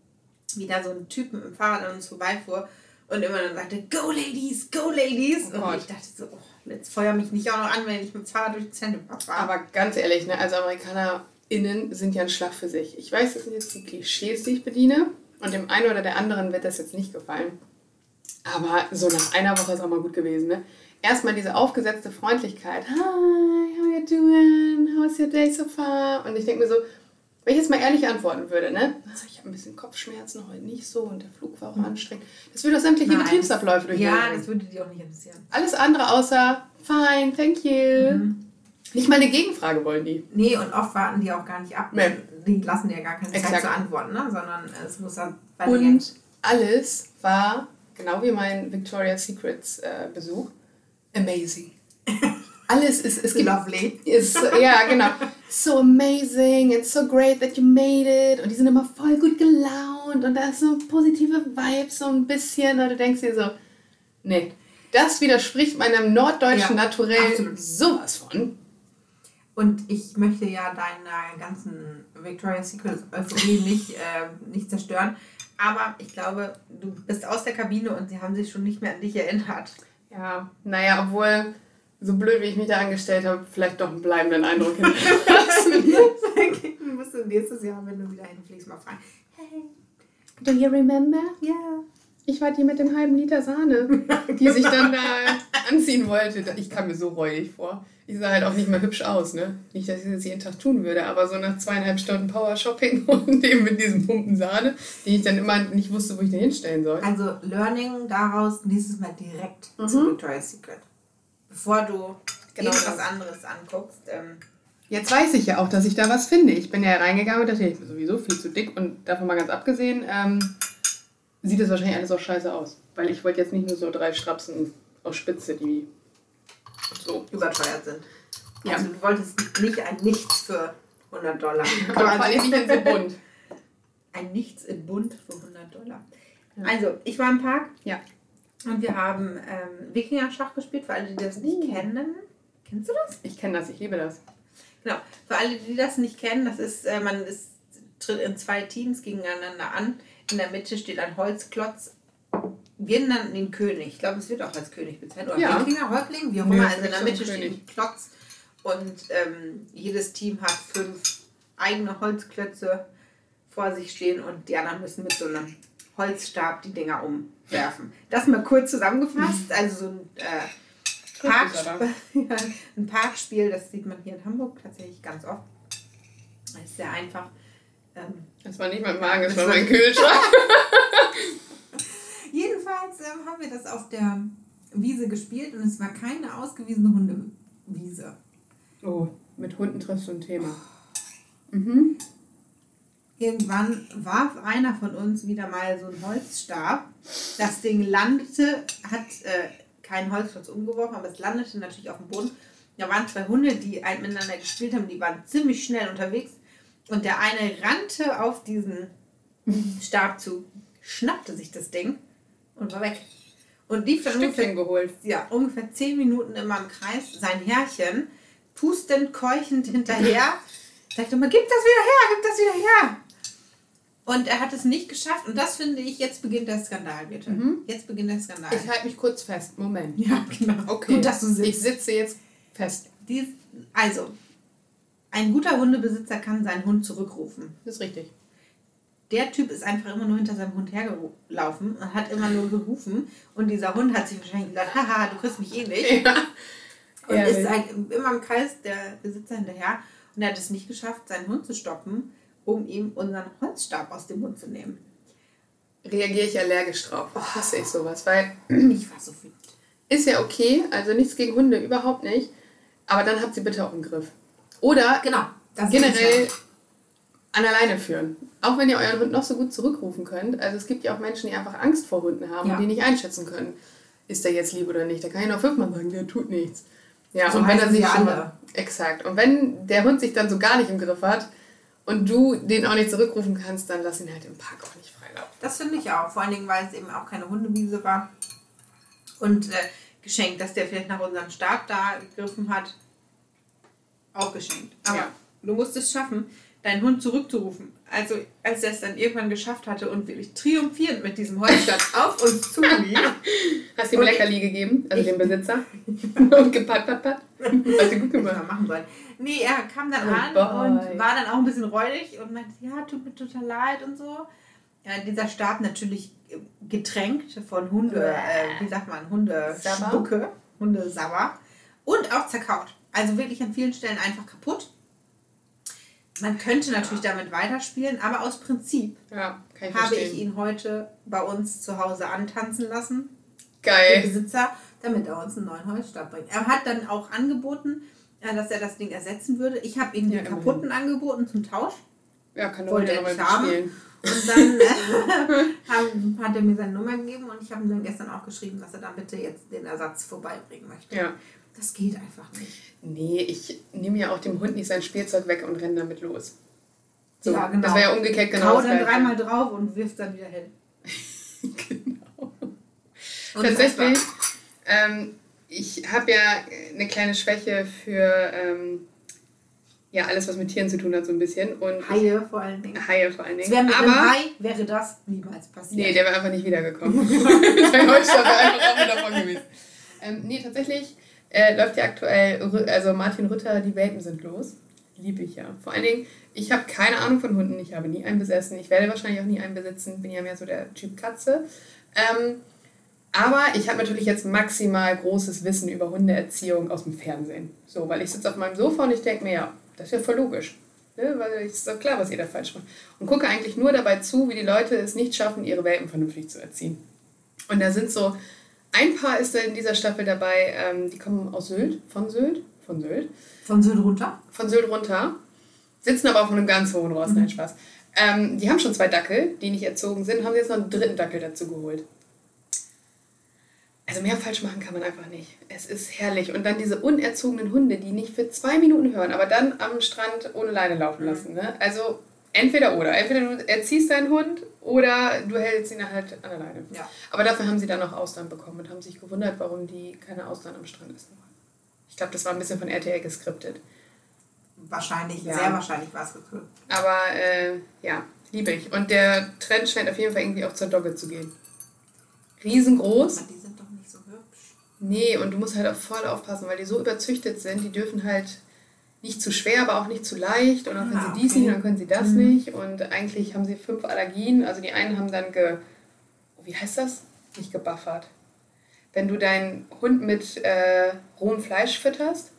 wie da so ein Typ mit dem Fahrrad an uns vorbeifuhr und immer dann sagte, Go Ladies, Go Ladies. Oh und Gott. ich dachte so, oh, jetzt feuer mich nicht auch noch an, wenn ich mit dem Fahrrad durch Central Park fahre. Aber ganz ehrlich, ne, also AmerikanerInnen sind ja ein Schlag für sich. Ich weiß, das sind jetzt die Klischees, die ich bediene. Und dem einen oder der anderen wird das jetzt nicht gefallen. Aber so nach einer Woche ist auch mal gut gewesen. Ne? Erstmal diese aufgesetzte Freundlichkeit. Hi, how you doing? How's your day so far? Und ich denke mir so, wenn ich jetzt mal ehrlich antworten würde, ne? Also ich habe ein bisschen Kopfschmerzen, heute nicht so und der Flug war auch anstrengend. Das würde doch sämtliche Nein. Betriebsabläufe Ja, durcheinander. das würde die auch nicht interessieren. Alles andere außer fine, thank you. Nicht mal eine Gegenfrage wollen die. Nee, und oft warten die auch gar nicht ab. Nee. Die lassen ja gar keine Zeit Exakt. zu antworten, ne? sondern es muss dann bei. Und alles war, genau wie mein Victoria's Secrets äh, Besuch, amazing. Alles ist, es gibt, Lovely. ist, ja genau, so amazing and so great that you made it. Und die sind immer voll gut gelaunt und da ist so positive Vibes so ein bisschen. Und du denkst dir so, nee, das widerspricht meinem norddeutschen Ja, Naturell absolut. sowas von. Und ich möchte ja deine ganzen Victoria's Secret Euphorie nicht, äh, nicht zerstören. Aber ich glaube, du bist aus der Kabine und sie haben sich schon nicht mehr an dich erinnert. Ja, naja, obwohl, so blöd wie ich mich da angestellt habe, vielleicht doch einen bleibenden Eindruck hinterlassen. Dann musst du nächstes Jahr, wenn du wieder hinfliegst, mal fragen. Hey, Do you remember? ja. Ich war die mit dem halben Liter Sahne, die sich dann da anziehen wollte. Ich kam mir so räudig vor. Ich sah halt auch nicht mehr hübsch aus, ne? Nicht, dass ich das jeden Tag tun würde, aber so nach zweieinhalb Stunden Power-Shopping und eben mit diesem Pumpen Sahne, die ich dann immer nicht wusste, wo ich den hinstellen soll. Also Learning daraus nächstes Mal direkt Mhm. zu Victoria's Secret. Bevor du Genau irgendwas anderes anguckst. Ähm, Jetzt weiß ich ja auch, dass ich da was finde. Ich bin ja reingegangen und dachte, ich bin sowieso viel zu dick und davon mal ganz abgesehen, ähm, sieht es wahrscheinlich alles auch scheiße aus. Weil ich wollte jetzt nicht nur so drei Strapsen aus Spitze, die so. überteuert sind. Ja. Also du wolltest nicht ein Nichts für 100 Dollar. Vor allem nicht in so bunt. Ein Nichts in Bund für 100 Dollar. Ja. Also, ich war im Park Ja. und wir haben ähm, Wikinger-Schach gespielt, für alle, die das nicht Uh. kennen. Kennst du das? Ich kenne das, ich liebe das. Genau. Für alle, die das nicht kennen, das ist, äh, man ist, tritt in zwei Teams gegeneinander an. In der Mitte steht ein Holzklotz. Wir nannten ihn König. Ich glaube, es wird auch als König bezeichnet. Oder Ja. Wikinger, Häuptling, wie auch immer. Also in der Mitte steht ein Klotz. Und ähm, jedes Team hat fünf eigene Holzklötze vor sich stehen und die anderen müssen mit so einem Holzstab die Dinger umwerfen. Das mal kurz zusammengefasst. Also so ein äh, Park, Trifft es aber. ja, ein Parkspiel, das sieht man hier in Hamburg tatsächlich ganz oft. Das ist sehr einfach. Ähm, Das war nicht mein Magen, das war war- mein Kühlschrank. jedenfalls ähm, haben wir das auf der Wiese gespielt und es war keine ausgewiesene Hundewiese. Oh, mit Hunden triffst du ein Thema. Mhm. Irgendwann warf einer von uns wieder mal so einen Holzstab. Das Ding landete, hat äh, keinen Holzklotz umgeworfen, aber es landete natürlich auf dem Boden. Da waren zwei Hunde, die ein- miteinander gespielt haben, die waren ziemlich schnell unterwegs. Und der eine rannte auf diesen Stab zu, schnappte sich das Ding und war weg. Und lief dann ungefähr Stückchen geholt. ja, ungefähr zehn Minuten immer im Kreis, sein Herrchen, pustend, keuchend hinterher. Sagte immer, gib das wieder her, gib das wieder her. Und er hat es nicht geschafft. Und das finde ich, jetzt beginnt der Skandal, bitte. Mhm. Jetzt beginnt der Skandal. Ich halte mich kurz fest. Moment. ja, genau. Okay. Gut, dass du sitzt. Ich sitze jetzt fest. Dies, also, ein guter Hundebesitzer kann seinen Hund zurückrufen. Das ist richtig. Der Typ ist einfach immer nur hinter seinem Hund hergelaufen und hat immer nur gerufen. Und dieser Hund hat sich wahrscheinlich gedacht, haha, du kriegst mich eh nicht. Ja. Und Ehrlich. ist halt immer im Kreis der Besitzer hinterher. Und er hat es nicht geschafft, seinen Hund zu stoppen, um ihm unseren Holzstab aus dem Mund zu nehmen. Reagiere ich allergisch drauf. Hasse ich sowas, weil Ich war so wütend. ist ja okay, also nichts gegen Hunde, überhaupt nicht. Aber dann habt sie bitte auch im Griff. Oder Genau. Generell an alleine führen. Auch wenn ihr euren Hund noch so gut zurückrufen könnt. Also es gibt ja auch Menschen, die einfach Angst vor Hunden haben Ja. und die nicht einschätzen können, ist der jetzt lieb oder nicht. Da kann ich noch fünfmal sagen, der tut nichts. Ja, So und wenn er sich alle. exakt. Und wenn der Hund sich dann so gar nicht im Griff hat und du den auch nicht zurückrufen kannst, dann lass ihn halt im Park auch nicht freilaufen. Das finde ich auch. Vor allen Dingen, weil es eben auch keine Hundewiese war. Und äh, geschenkt, dass der vielleicht nach unserem Stab da gegriffen hat. Auch geschenkt. Aber Ja. du musst es schaffen, deinen Hund zurückzurufen. Also, als er es dann irgendwann geschafft hatte und wirklich triumphierend mit diesem Holzstab auf uns zulief, Hast du ihm Leckerli gegeben, also dem Besitzer? und gepat, pat, pat. Hast du gut gemacht. machen sollen. Nee, er kam dann Oh an boy. und war dann auch ein bisschen räudig und meinte, ja, tut mir total leid und so. Ja, dieser Stab natürlich getränkt von Hunde, äh, wie sagt man, Hundespucke, Hundesauer und auch zerkaut. Also wirklich an vielen Stellen einfach kaputt. Man könnte natürlich damit weiterspielen, aber aus Prinzip Ja, ich habe verstehen. ich ihn heute bei uns zu Hause antanzen lassen der Geil. Besitzer, damit er uns einen neuen Holzstab bringt. Er hat dann auch angeboten, äh, dass er das Ding ersetzen würde. Ich habe ihm Ja, den kaputten angeboten zum Tausch. Ja, kann doch er nochmal nicht haben. mitspielen. Und dann äh, hat er mir seine Nummer gegeben und ich habe ihm dann gestern auch geschrieben, dass er dann bitte jetzt den Ersatz vorbeibringen möchte. Ja. Das geht einfach nicht. Nee, ich nehme ja auch dem Hund nicht sein Spielzeug weg und renne damit los. So, Ja, genau. Das wäre ja umgekehrt genau das dann dreimal drauf und wirft dann wieder hin. genau. Und Tatsächlich, ähm, ich habe ja eine kleine Schwäche für ähm, ja, alles, was mit Tieren zu tun hat, so ein bisschen. Und Haie vor allen Dingen. Haie vor allen Dingen. wäre mit Aber, Hai wäre das niemals passiert. nee, der wäre einfach nicht wiedergekommen. Sein Holzstab wäre einfach auch wieder davon gewesen. Ähm, nee, tatsächlich äh, läuft ja aktuell, also Martin Rütter, die Welpen sind los. Liebe ich ja. Vor allen Dingen, ich habe keine Ahnung von Hunden. Ich habe nie einen besessen. Ich werde wahrscheinlich auch nie einen besitzen. Bin ja mehr so der Typ Katze. Ähm, aber ich habe natürlich jetzt maximal großes Wissen über Hundeerziehung aus dem Fernsehen. So, weil ich sitze auf meinem Sofa und ich denke mir, ja, das ist ja voll logisch. Ne? Weil es ist doch klar, was ihr da falsch macht. Und gucke eigentlich nur dabei zu, wie die Leute es nicht schaffen, ihre Welpen vernünftig zu erziehen. Und da sind so, ein Paar ist in dieser Staffel dabei, ähm, die kommen aus Sylt, von Sylt, von Sylt. Von Sylt runter? Von Sylt runter. Sitzen aber auf einem ganz hohen Ross, mhm. nein, Spaß. Ähm, die haben schon zwei Dackel, die nicht erzogen sind, haben jetzt noch einen dritten Dackel dazu geholt. Also mehr falsch machen kann man einfach nicht. Es ist herrlich. Und dann diese unerzogenen Hunde, die nicht für zwei Minuten hören, aber dann am Strand ohne Leine laufen mhm. lassen. Ne? Also entweder oder. Entweder du erziehst deinen Hund oder du hältst ihn halt an der Leine. Ja. Aber dafür haben sie dann noch Austern bekommen und haben sich gewundert, warum die keine Austern am Strand essen wollen. Ich glaube, das war ein bisschen von RTL geskriptet. Wahrscheinlich, ja. sehr wahrscheinlich war es geskriptet. Aber äh, ja, liebe ich. Und der Trend scheint auf jeden Fall irgendwie auch zur Dogge zu gehen. Riesengroß. Aber die sind doch nicht so hübsch. Nee, und du musst halt auch voll aufpassen, weil die so überzüchtet sind, die dürfen halt nicht zu schwer, aber auch nicht zu leicht. Und dann können ah, sie dies okay. nicht, dann können sie das mhm. nicht. Und eigentlich haben sie fünf Allergien. Also die einen haben dann ge. Wie heißt das? Nicht gebuffert. Wenn du deinen Hund mit äh, rohem Fleisch fütterst,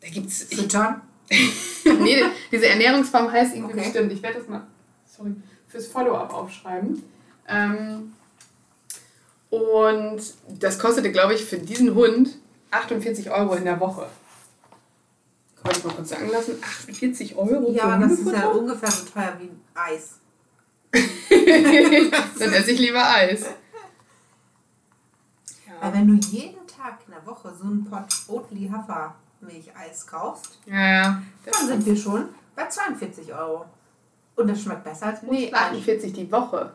da gibt's. Füttern? nee, diese Ernährungsform heißt irgendwie okay. bestimmt. Ich werde das mal sorry, fürs Follow-up aufschreiben. Ähm, und das kostete, glaube ich, für diesen Hund 48 Euro in der Woche. Kann ich mal kurz sagen lassen? 48 Euro Ja, das ist ja ungefähr so teuer wie Eis. Dann esse ich lieber Eis. Ja. Weil wenn du jeden Tag in der Woche so einen Pot Oatly Hafermilch-Eis kaufst, ja, ja. dann sind wir schon bei 42 Euro. Und das schmeckt besser als Brotfleisch. Nee, 48 die Woche.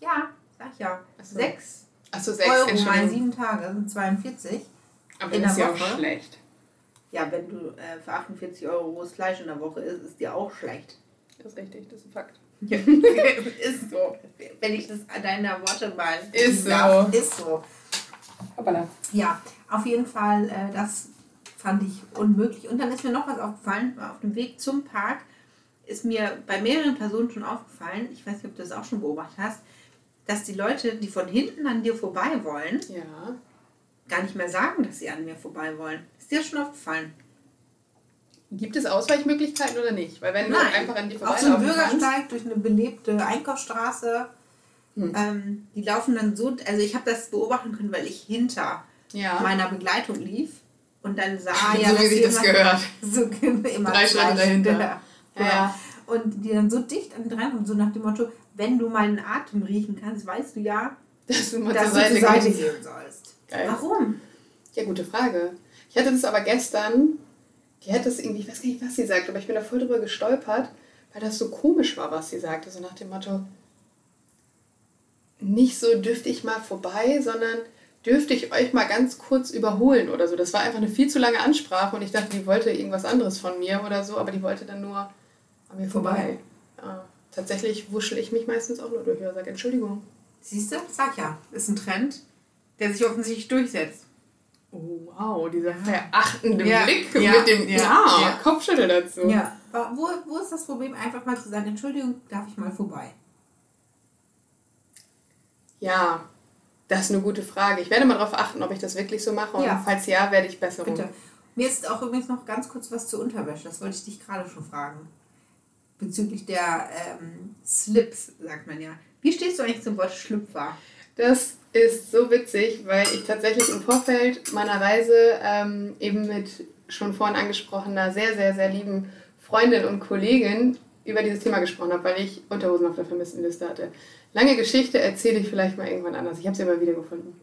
Ja, ich ja. Achso. 6 Achso, 6 Euro mal 7 Tage sind 42. Aber in das ist ja auch schlecht. Ja, wenn du äh, für 48 Euro rohes Fleisch in der Woche isst, ist dir auch schlecht. Das ist richtig, das ist ein Fakt. ist so. Wenn ich das an deiner Worte mal ist darf, so. Ist so. Hoppala. Ja, auf jeden Fall, äh, das fand ich unmöglich. Und dann ist mir noch was aufgefallen, auf dem Weg zum Park ist mir bei mehreren Personen schon aufgefallen, ich weiß nicht, ob du das auch schon beobachtet hast, dass die Leute, die von hinten an dir vorbei wollen, ja. gar nicht mehr sagen, dass sie an mir vorbei wollen dir schon aufgefallen? Gibt es Ausweichmöglichkeiten oder nicht? Weil wenn Nein. du einfach an die Auf so einem Bürgersteig durch eine belebte Einkaufsstraße, hm. ähm, die laufen dann so, also ich habe das beobachten können, weil ich hinter ja. meiner Begleitung lief und dann sah ja, so wie sich das gehört. So immer Drei Schritte dahinter. Ja. ja. Und die dann so dicht an dran und so nach dem Motto, wenn du meinen Atem riechen kannst, weißt du ja, dass du mal dass zur Seite, du zur Seite gehen sollst. Geil. Warum? Ja, gute Frage. Ich hatte das aber gestern, die hat das irgendwie, ich weiß gar nicht, was sie sagt, aber ich bin da voll drüber gestolpert, weil das so komisch war, was sie sagte. So nach dem Motto, nicht so dürfte ich mal vorbei, sondern dürfte ich euch mal ganz kurz überholen oder so. Das war einfach eine viel zu lange Ansprache und ich dachte, die wollte irgendwas anderes von mir oder so, aber die wollte dann nur an mir vorbei. Ja, tatsächlich wuschel ich mich meistens auch nur durch und sage Entschuldigung. Siehst du, sag ja, ist ein Trend, der sich offensichtlich durchsetzt. Oh, wow, dieser verachtende ja. Blick ja. mit dem ja. Ja, Kopfschüttel dazu. Ja, wo, wo ist das Problem, einfach mal zu sagen, Entschuldigung, darf ich mal vorbei? Ja, das ist eine gute Frage. Ich werde mal darauf achten, ob ich das wirklich so mache. Und falls ja, werde ich besser Bitte. Mir ist auch übrigens noch ganz kurz was zur Unterwäsche. Das wollte ich dich gerade schon fragen. Bezüglich der ähm, Slips, sagt man ja. Wie stehst du eigentlich zum Wort Schlüpfer? Das ist so witzig, weil ich tatsächlich im Vorfeld meiner Reise ähm, eben mit schon vorhin angesprochener, sehr, sehr, sehr lieben Freundin und Kollegin über dieses Thema gesprochen habe, weil ich Unterhosen auf der Vermisstenliste hatte. Lange Geschichte erzähle ich vielleicht mal irgendwann anders. Ich habe sie immer wieder gefunden. Und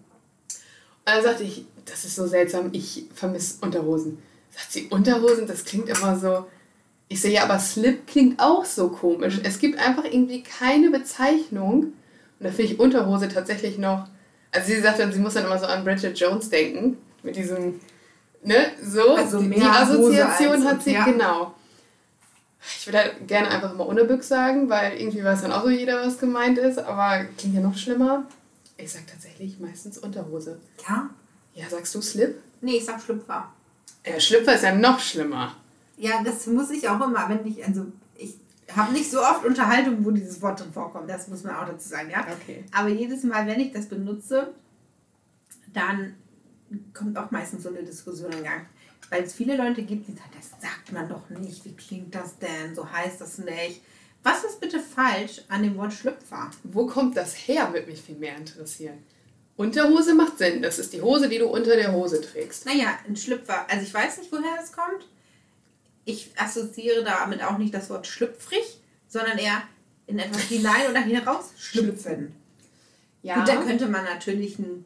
dann sagte ich, das ist so seltsam, ich vermisse Unterhosen. Sagt sie, Unterhosen, das klingt immer so. Ich sehe, ja, aber Slip klingt auch so komisch. Mhm. Es gibt einfach irgendwie keine Bezeichnung. Und da finde ich Unterhose tatsächlich noch also sie sagt dann, sie muss dann immer so an Bridget Jones denken, mit diesem, ne, so, also die, die Assoziation hat sie, ja. genau. Ich würde halt gerne einfach mal Unterbüchs sagen, weil irgendwie weiß dann auch so jeder, was gemeint ist, aber klingt ja noch schlimmer. Ich sag tatsächlich meistens Unterhose. Ja? Ja, sagst du Slip? Nee, ich sag Schlüpfer. Ja, Schlüpfer ist ja noch schlimmer. Ja, das muss ich auch immer, wenn ich, also ich habe nicht so oft Unterhaltung, wo dieses Wort drin vorkommt. Das muss man auch dazu sagen, ja. Okay. Aber jedes Mal, wenn ich das benutze, dann kommt auch meistens so eine Diskussion in Gang. Weil es viele Leute gibt, die sagen, das sagt man doch nicht. Wie klingt das denn? So heißt das nicht. Was ist bitte falsch an dem Wort Schlüpfer? Wo kommt das her, würde mich viel mehr interessieren. Unterhose macht Sinn. Das ist die Hose, die du unter der Hose trägst. Naja, ein Schlüpfer. Also ich weiß nicht, woher das kommt. Ich assoziiere damit auch nicht das Wort schlüpfrig, sondern eher in etwas hinein oder heraus schlüpfen. Ja, Gut, da könnte man natürlich ein,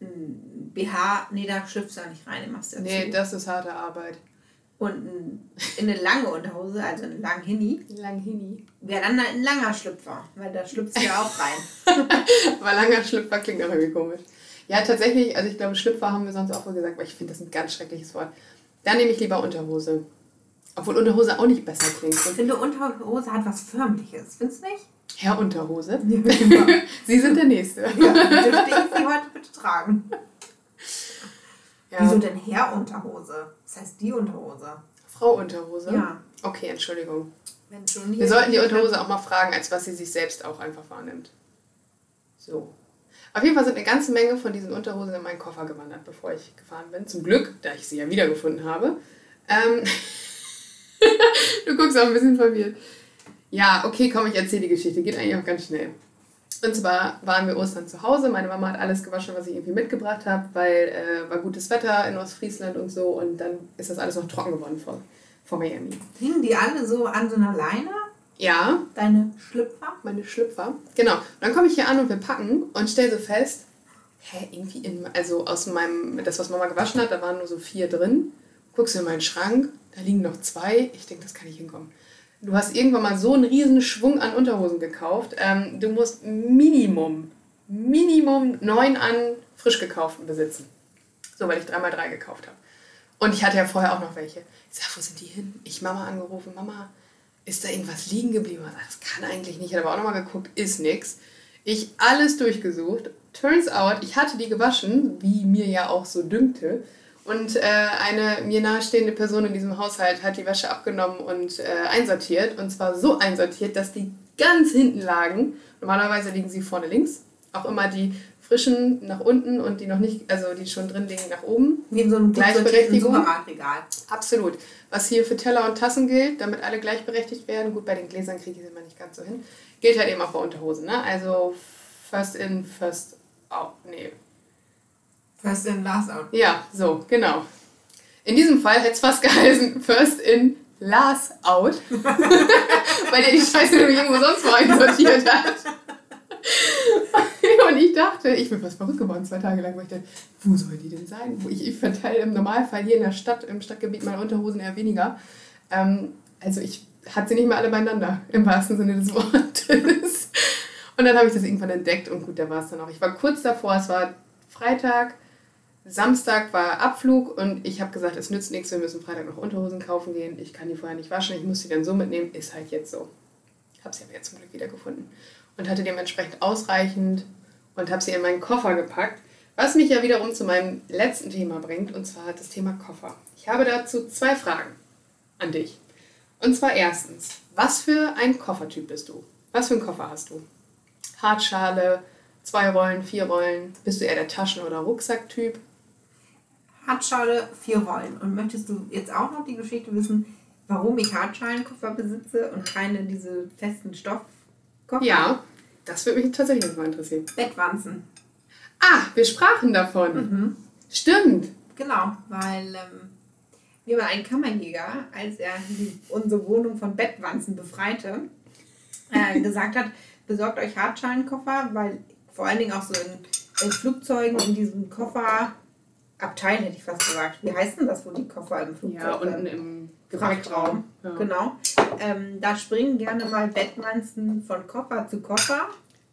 ein BH, nee, da schlüpfst du nicht rein, den machst du ja nee, das ist harte Arbeit. Und ein, in eine lange Unterhose, also einen langen Hini, Langhini. wäre dann ein langer Schlüpfer, weil da schlüpfst du ja auch rein. Aber langer Schlüpfer klingt auch irgendwie komisch. Ja, tatsächlich, also ich glaube, Schlüpfer haben wir sonst auch wohl gesagt, aber ich finde das ein ganz schreckliches Wort. Dann nehme ich lieber Unterhose. Obwohl Unterhose auch nicht besser klingt. Ich finde, Unterhose hat was Förmliches, findest du nicht? Herr Unterhose. Ja, Sie sind der Nächste. dürfte ich sie heute bitte tragen. Ja. Wieso denn Herr Unterhose? Das heißt die Unterhose. Frau Unterhose? Ja. Okay, Entschuldigung. Wir sollten die Unterhose auch mal fragen, als was sie sich selbst auch einfach wahrnimmt. So. Auf jeden Fall sind eine ganze Menge von diesen Unterhosen in meinen Koffer gewandert, bevor ich gefahren bin. Zum Glück, da ich sie ja wiedergefunden habe. Ähm du guckst auch ein bisschen verwirrt. Ja, okay, komm, ich erzähle die Geschichte. Geht eigentlich auch ganz schnell. Und zwar waren wir Ostern zu Hause. Meine Mama hat alles gewaschen, was ich irgendwie mitgebracht habe, weil äh, war gutes Wetter in Ostfriesland und so. Und dann ist das alles noch trocken geworden vor, vor Miami. Hingen die alle so an so einer Leine? Ja, Deine Schlüpfer? meine Schlüpfer. Genau. Und dann komme ich hier an und wir packen und stelle so fest, hä, irgendwie in, also aus meinem, das, was Mama gewaschen hat, da waren nur so vier drin. Guckst du in meinen Schrank, da liegen noch zwei. Ich denke, das kann nicht hinkommen. Du hast irgendwann mal so einen riesen Schwung an Unterhosen gekauft. Ähm, du musst Minimum, Minimum neun an frisch gekauften besitzen. So, weil ich dreimal drei gekauft habe. Und ich hatte ja vorher auch noch welche. Ich sag, wo sind die hin? Ich Mama angerufen, Mama, ist da irgendwas liegen geblieben? Das kann eigentlich nicht. Ich habe aber auch nochmal geguckt, ist nix. Ich alles durchgesucht. Turns out, ich hatte die gewaschen, wie mir ja auch so dünkte. Und äh, eine mir nahestehende Person in diesem Haushalt hat die Wäsche abgenommen und äh, einsortiert. Und zwar so einsortiert, dass die ganz hinten lagen. Normalerweise liegen sie vorne links. Auch immer die frischen nach unten und die noch nicht, also die schon drin liegen, nach oben. Wie in so einem Gleichberechtigung. Supermarktregal. Absolut. Was hier für Teller und Tassen gilt, damit alle gleichberechtigt werden, gut, bei den Gläsern kriege ich es immer nicht ganz so hin, gilt halt eben auch bei Unterhosen. Ne? Also first in, first out. Nee. First in, last out. Ja, so, genau. In diesem Fall hätte es fast geheißen first in, last out. Weil der die Scheiße nämlich irgendwo sonst wo einsortiert hat. Und ich dachte, ich bin fast verrückt geworden zwei Tage lang, weil ich dachte, wo soll die denn sein? Ich, ich verteile im Normalfall hier in der Stadt, im Stadtgebiet meine Unterhosen eher weniger. Ähm, also ich hatte sie nicht mehr alle beieinander, im wahrsten Sinne des Wortes. Und dann habe ich das irgendwann entdeckt und gut, da war es dann auch. Ich war kurz davor, es war Freitag, Samstag war Abflug und ich habe gesagt, es nützt nichts, wir müssen Freitag noch Unterhosen kaufen gehen. Ich kann die vorher nicht waschen, ich muss die dann so mitnehmen, ist halt jetzt so. Habe sie aber jetzt zum Glück wiedergefunden und hatte dementsprechend ausreichend und habe sie in meinen Koffer gepackt. Was mich ja wiederum zu meinem letzten Thema bringt, und zwar das Thema Koffer. Ich habe dazu zwei Fragen an dich. Und zwar erstens, was für ein Koffertyp bist du? Was für einen Koffer hast du? Hartschale, zwei Rollen, vier Rollen? Bist du eher der Taschen- oder Rucksacktyp? Hartschale, vier Rollen. Und möchtest du jetzt auch noch die Geschichte wissen, warum ich Hartschalenkoffer besitze und keine diese festen Stoffkoffer? Ja, das würde mich tatsächlich mal interessieren. Bettwanzen. Ah, wir sprachen davon. Mhm. Stimmt. Genau, weil ähm, mir mal ein Kammerjäger, als er unsere Wohnung von Bettwanzen befreite, äh, gesagt hat, besorgt euch Hartschalenkoffer, weil vor allen Dingen auch so in, in Flugzeugen in diesem Kofferabteil, hätte ich fast gesagt. Wie heißt denn das, wo die Koffer im Flugzeug Ja, unten im Frachtraum. Ja. Genau. Ähm, da springen gerne mal Bettwanzen von Koffer zu Koffer.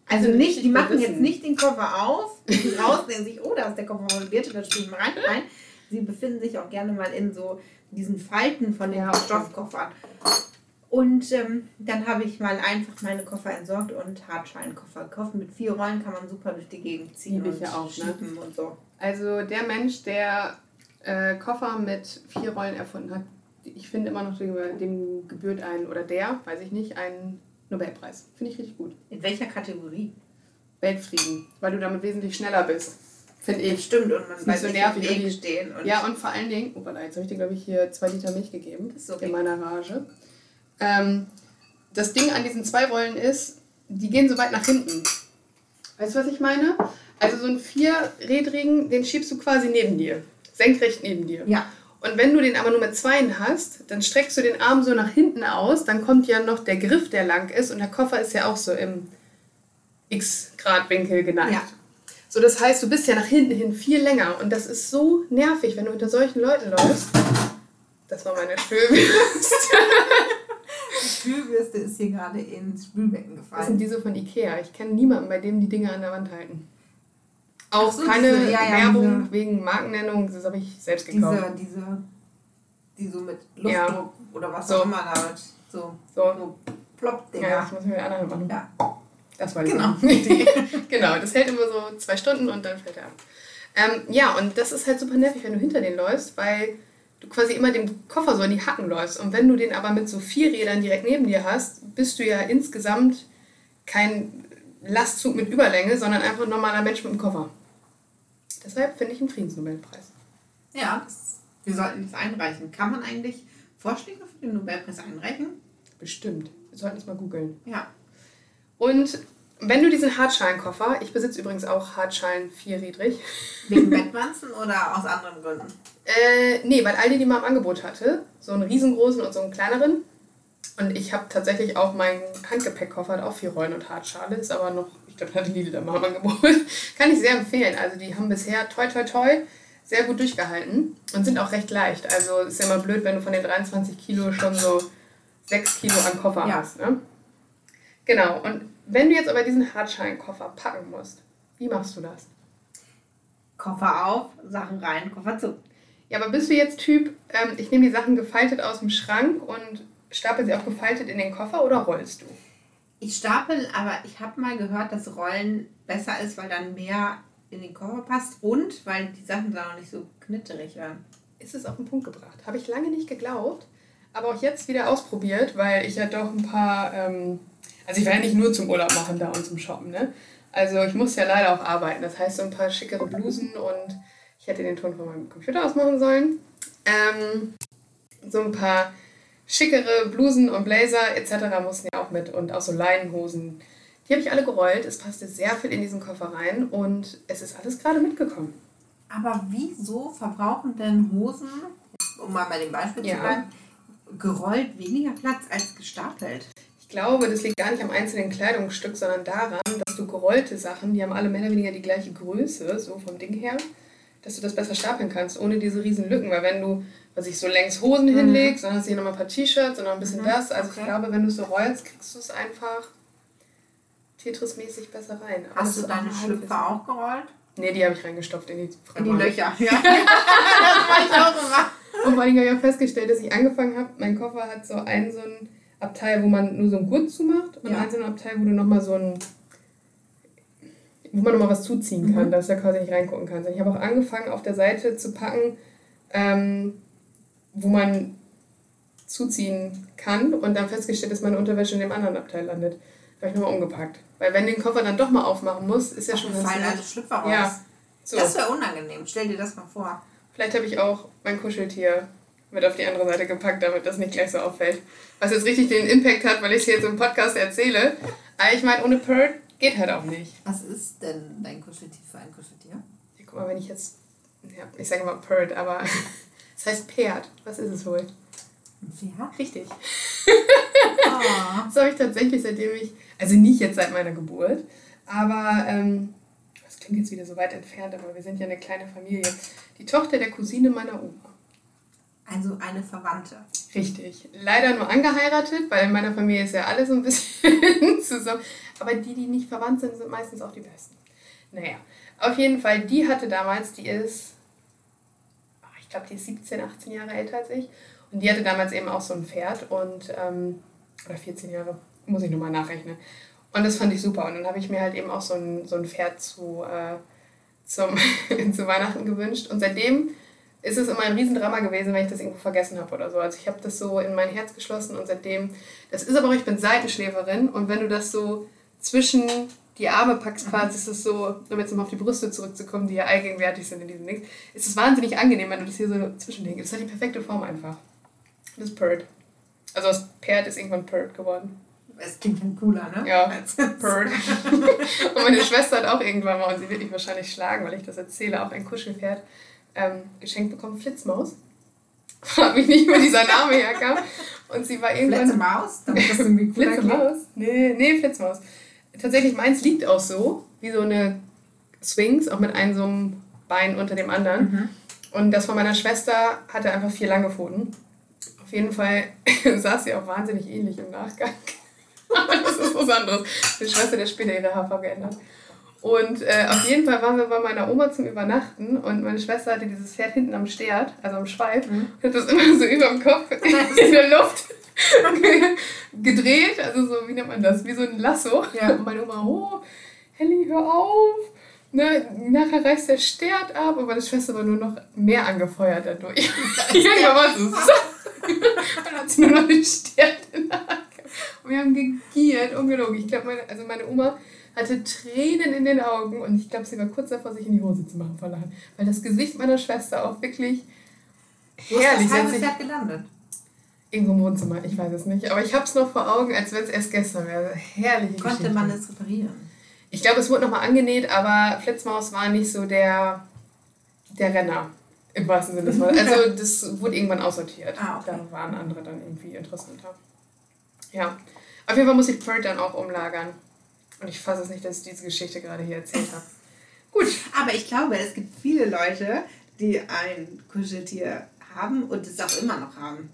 Also Also nicht, die machen jetzt nicht den Koffer auf, die raus, denken sich, oh, da ist der Koffer von Birte, da springen wir rein. Nein, sie befinden sich auch gerne mal in so diesen Falten von den Ja. Stoffkoffern. Und ähm, dann habe ich mal einfach meine Koffer entsorgt und Hartschalenkoffer gekauft. Mit vier Rollen kann man super durch die Gegend ziehen Liebe ich und ja auch, ne? und so. Also der Mensch, der äh, Koffer mit vier Rollen erfunden hat, ich finde immer noch, dem, dem gebührt ein, oder der, weiß ich nicht, ein Nobelpreis. Finde ich richtig gut. In welcher Kategorie? Weltfrieden, weil du damit wesentlich schneller bist. Finde ich. Stimmt, und man Ist nicht bleibt so nervig Weg stehen. Und Ja, und vor allen Dingen, oh, warte, jetzt habe ich dir, glaube ich, hier zwei Liter Milch gegeben Das ist okay. in meiner Rage. Ähm, das Ding an diesen zwei Rollen ist, die gehen so weit nach hinten. Weißt du, was ich meine? Also so einen vierrädrigen, den schiebst du quasi neben dir. Senkrecht neben dir. ja. Und wenn du den aber nur mit zweien hast, dann streckst du den Arm so nach hinten aus, dann kommt ja noch der Griff, der lang ist und der Koffer ist ja auch so im X-Grad-Winkel geneigt. Ja. So, das heißt, du bist ja nach hinten hin viel länger und das ist so nervig, wenn du unter solchen Leuten läufst. Das war meine Spülbürste. Die Spülbürste ist hier gerade ins Spülbecken Das sind gefallen. diese von Ikea. Ich kenne niemanden, bei dem die Dinge an der Wand halten. Auch so, keine diese- ja, ja, Werbung diese- wegen Markennennung, das habe ich selbst gekauft. Diese, diese, die so mit Ja. Luftdruck oder was So. auch immer damit. So, So. so Plopp-Dinger. Ja, das muss ich mit der anderen machen. Ja. Das war die Genau. Idee. genau, das hält immer so zwei Stunden und dann fällt er ab. Ähm, ja, und das ist halt super nervig, wenn du hinter den läufst, weil du quasi immer dem Koffer so in die Hacken läufst. Und wenn du den aber mit so vier Rädern direkt neben dir hast, bist du ja insgesamt kein Lastzug mit Überlänge, sondern einfach ein normaler Mensch mit dem Koffer. Deshalb finde ich einen Friedensnobelpreis. Ja, das, wir sollten das einreichen. Kann man eigentlich Vorschläge für den Nobelpreis einreichen? Bestimmt. Wir sollten es mal googeln. Ja. Und wenn du diesen Hartschalenkoffer, ich besitze übrigens auch Hartschalen vierrädrig, Wegen Bettwanzen oder aus anderen Gründen? Äh, nee, weil Aldi die mal im Angebot hatte. So einen riesengroßen und so einen kleineren. Und ich habe tatsächlich auch meinen Handgepäckkoffer, hat auch vier Rollen und Hartschale. Ist aber noch, glaube, hatte Lidl da mal im Angebot. Kann ich sehr empfehlen. Also die haben bisher toi toi toi sehr gut durchgehalten und sind auch recht leicht. Also ist ja immer blöd, wenn du von den 23 Kilo schon so 6 Kilo an Koffer Ja. hast. Ne? Genau. Und wenn du jetzt aber diesen Hartschalenkoffer packen musst, wie machst du das? Koffer auf, Sachen rein, Koffer zu. Ja, aber bist du jetzt Typ, ähm, ich nehme die Sachen gefaltet aus dem Schrank und stapel sie auch gefaltet in den Koffer oder rollst du? Ich stapel, aber ich habe mal gehört, dass Rollen besser ist, weil dann mehr in den Koffer passt und weil die Sachen dann auch nicht so knitterig werden. Ist es auf den Punkt gebracht. Habe ich lange nicht geglaubt, aber auch jetzt wieder ausprobiert, weil ich ja doch ein paar, ähm, also ich war ja nicht nur zum Urlaub machen da und zum Shoppen, ne? Also ich muss ja leider auch arbeiten. Das heißt, so ein paar schickere Blusen und ich hätte den Ton von meinem Computer ausmachen sollen. Ähm, so ein paar schickere Blusen und Blazer etc. mussten ja auch mit und auch so Leinenhosen. Die habe ich alle gerollt. Es passte sehr viel in diesen Koffer rein und es ist alles gerade mitgekommen. Aber wieso verbrauchen denn Hosen, um mal bei dem Beispiel Ja. zu bleiben, gerollt weniger Platz als gestapelt? Ich glaube, das liegt gar nicht am einzelnen Kleidungsstück, sondern daran, dass du gerollte Sachen, die haben alle mehr oder weniger die gleiche Größe, so vom Ding her, dass du das besser stapeln kannst, ohne diese riesen Lücken. Weil wenn du, was ich so längs Hosen hinlegst, dann hast du hier nochmal ein paar T-Shirts und noch ein bisschen Mhm, das. Also okay. ich glaube, wenn du es so rollst, kriegst du es einfach Tetris-mäßig besser rein. Aber Hast du deine ein Schlüpfer auch gerollt? Nee, die habe ich reingestopft in die In die. Löcher. Ja. das mache ich auch immer. Und vor allem habe ich auch festgestellt, dass ich angefangen habe, mein Koffer hat so einen so ein Abteil, wo man nur so einen Gurt zumacht und Ja. einen so ein Abteil, wo du nochmal so ein wo man nochmal was zuziehen kann, Mhm. dass du da quasi nicht reingucken kannst. Und ich habe auch angefangen, auf der Seite zu packen, ähm, wo man zuziehen kann und dann festgestellt, dass meine Unterwäsche in dem anderen Abteil landet. Habe ich nochmal umgepackt. Weil wenn den Koffer dann doch mal aufmachen musst, ist ja schon ganz fallen alle Schlüpfer raus. Ja. So. Das wäre unangenehm. Stell dir das mal vor. Vielleicht habe ich auch mein Kuscheltier mit auf die andere Seite gepackt, damit das nicht gleich so auffällt. Was jetzt richtig den Impact hat, weil ich es hier jetzt im Podcast erzähle. Aber ich meine, ohne Purr geht halt auch nicht. Was ist denn dein Kuscheltier für ein Kuscheltier? Ja, guck mal, wenn ich jetzt. Ja, ich sage mal Purred, aber es heißt Pferd. Was ist es wohl? Ein Pferd? Richtig. Oh. Das habe ich tatsächlich seitdem ich. Also nicht jetzt seit meiner Geburt, aber. Ähm, das klingt jetzt wieder so weit entfernt, aber wir sind ja eine kleine Familie. Die Tochter der Cousine meiner Oma. Also eine Verwandte. Richtig. Leider nur angeheiratet, weil in meiner Familie ist ja alles so ein bisschen zusammen. Aber die, die nicht verwandt sind, sind meistens auch die besten. Naja, auf jeden Fall, die hatte damals, die ist, ach, ich glaube, die ist 17, 18 Jahre älter als ich. Und die hatte damals eben auch so ein Pferd und, ähm, oder 14 Jahre, muss ich nochmal nachrechnen. Und das fand ich super. Und dann habe ich mir halt eben auch so ein, so ein Pferd zu, äh, zum, zu Weihnachten gewünscht. Und seitdem ist es immer ein Riesendrama gewesen, wenn ich das irgendwo vergessen habe oder so. Also ich habe das so in mein Herz geschlossen und seitdem, das ist aber auch, ich bin Seitenschläferin und wenn du das so zwischen die Arme packst quasi, ist es so, um jetzt nochmal auf die Brüste zurückzukommen, die ja allgegenwärtig sind in diesem Ding, ist es wahnsinnig angenehm, wenn du das hier so zwischenlegst. Das hat die perfekte Form einfach. Das ist Purd. Also aus Perd ist irgendwann Purd geworden. Es klingt dann cooler, ne? Ja, Purd. und meine Schwester hat auch irgendwann mal, und sie wird mich wahrscheinlich schlagen, weil ich das erzähle, auch ein Kuschelpferd ähm, geschenkt bekommen, Flitzmaus. Frag mich nicht, wo dieser Name herkam. Und sie war irgendwann... Letzte Maus, damit das irgendwie cooler klingt. Flitzmaus? Nee, nee, Flitzmaus. Tatsächlich, meins liegt auch so, wie so eine Swings, auch mit einem so einem Bein unter dem anderen. Mhm. Und das von meiner Schwester hatte einfach vier lange Pfoten. Auf jeden Fall saß sie auch wahnsinnig ähnlich im Nachgang. Aber das ist was anderes. Die Schwester, der später ihre Haarfarbe geändert. Und äh, auf jeden Fall waren wir bei meiner Oma zum Übernachten und meine Schwester hatte dieses Pferd hinten am Stert, also am Schweif, Mhm. hat das immer so über dem Kopf in der Luft gedreht, also so, wie nennt man das, wie so ein Lasso. Ja. Und meine Oma, oh, Helly, hör auf. Ne, nachher reißt der Stert ab, und meine Schwester war nur noch mehr angefeuert dadurch. ja, war so. Dann hat sie nur noch den Stern in der Hand. Und wir haben gegiert, ungelogen. Ich glaube, meine, also meine Oma hatte Tränen in den Augen und ich glaube, sie war kurz davor, sich in die Hose zu machen vor Lachen. Weil das Gesicht meiner Schwester auch wirklich Wo ist herrlich. das Pferd gelandet? Irgendwo im Wohnzimmer, ich weiß es nicht. Aber ich habe es noch vor Augen, als wenn es erst gestern wäre. Herrliche Konnte Geschichte. man es reparieren? Ich glaube, es wurde nochmal angenäht, aber Flitzmaus war nicht so der, der Renner. Im wahrsten Sinne des Wortes. Also das wurde irgendwann aussortiert. Ah, okay. Da waren andere dann irgendwie interessanter. Ja. Auf jeden Fall muss ich Pert dann auch umlagern. Und ich fasse es nicht, dass ich diese Geschichte gerade hier erzählt habe. Gut. Aber ich glaube, es gibt viele Leute, die ein Kuscheltier haben und es auch immer noch haben.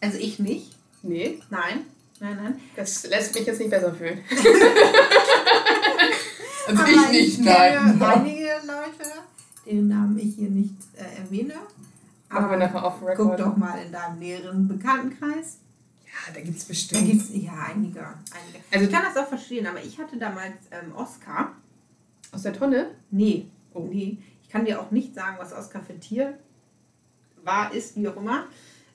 Also ich nicht. Nee, Nein. Nein, nein. das lässt mich jetzt nicht besser fühlen. also Aber ich nicht, kenne nein. einige Leute, deren Namen ich hier nicht äh, erwähne. Wir Aber nachher auf guck Record. doch mal in deinem näheren Bekanntenkreis. Ja, da gibt es Da bestimmt. gibt es ja einige. einige. Also- ich kann das auch verstehen, aber ich hatte damals ähm, Oscar. Aus der Tonne? Nee, Oh. nee. Ich kann dir auch nicht sagen, was Oscar für ein Tier war, ist, wie auch immer.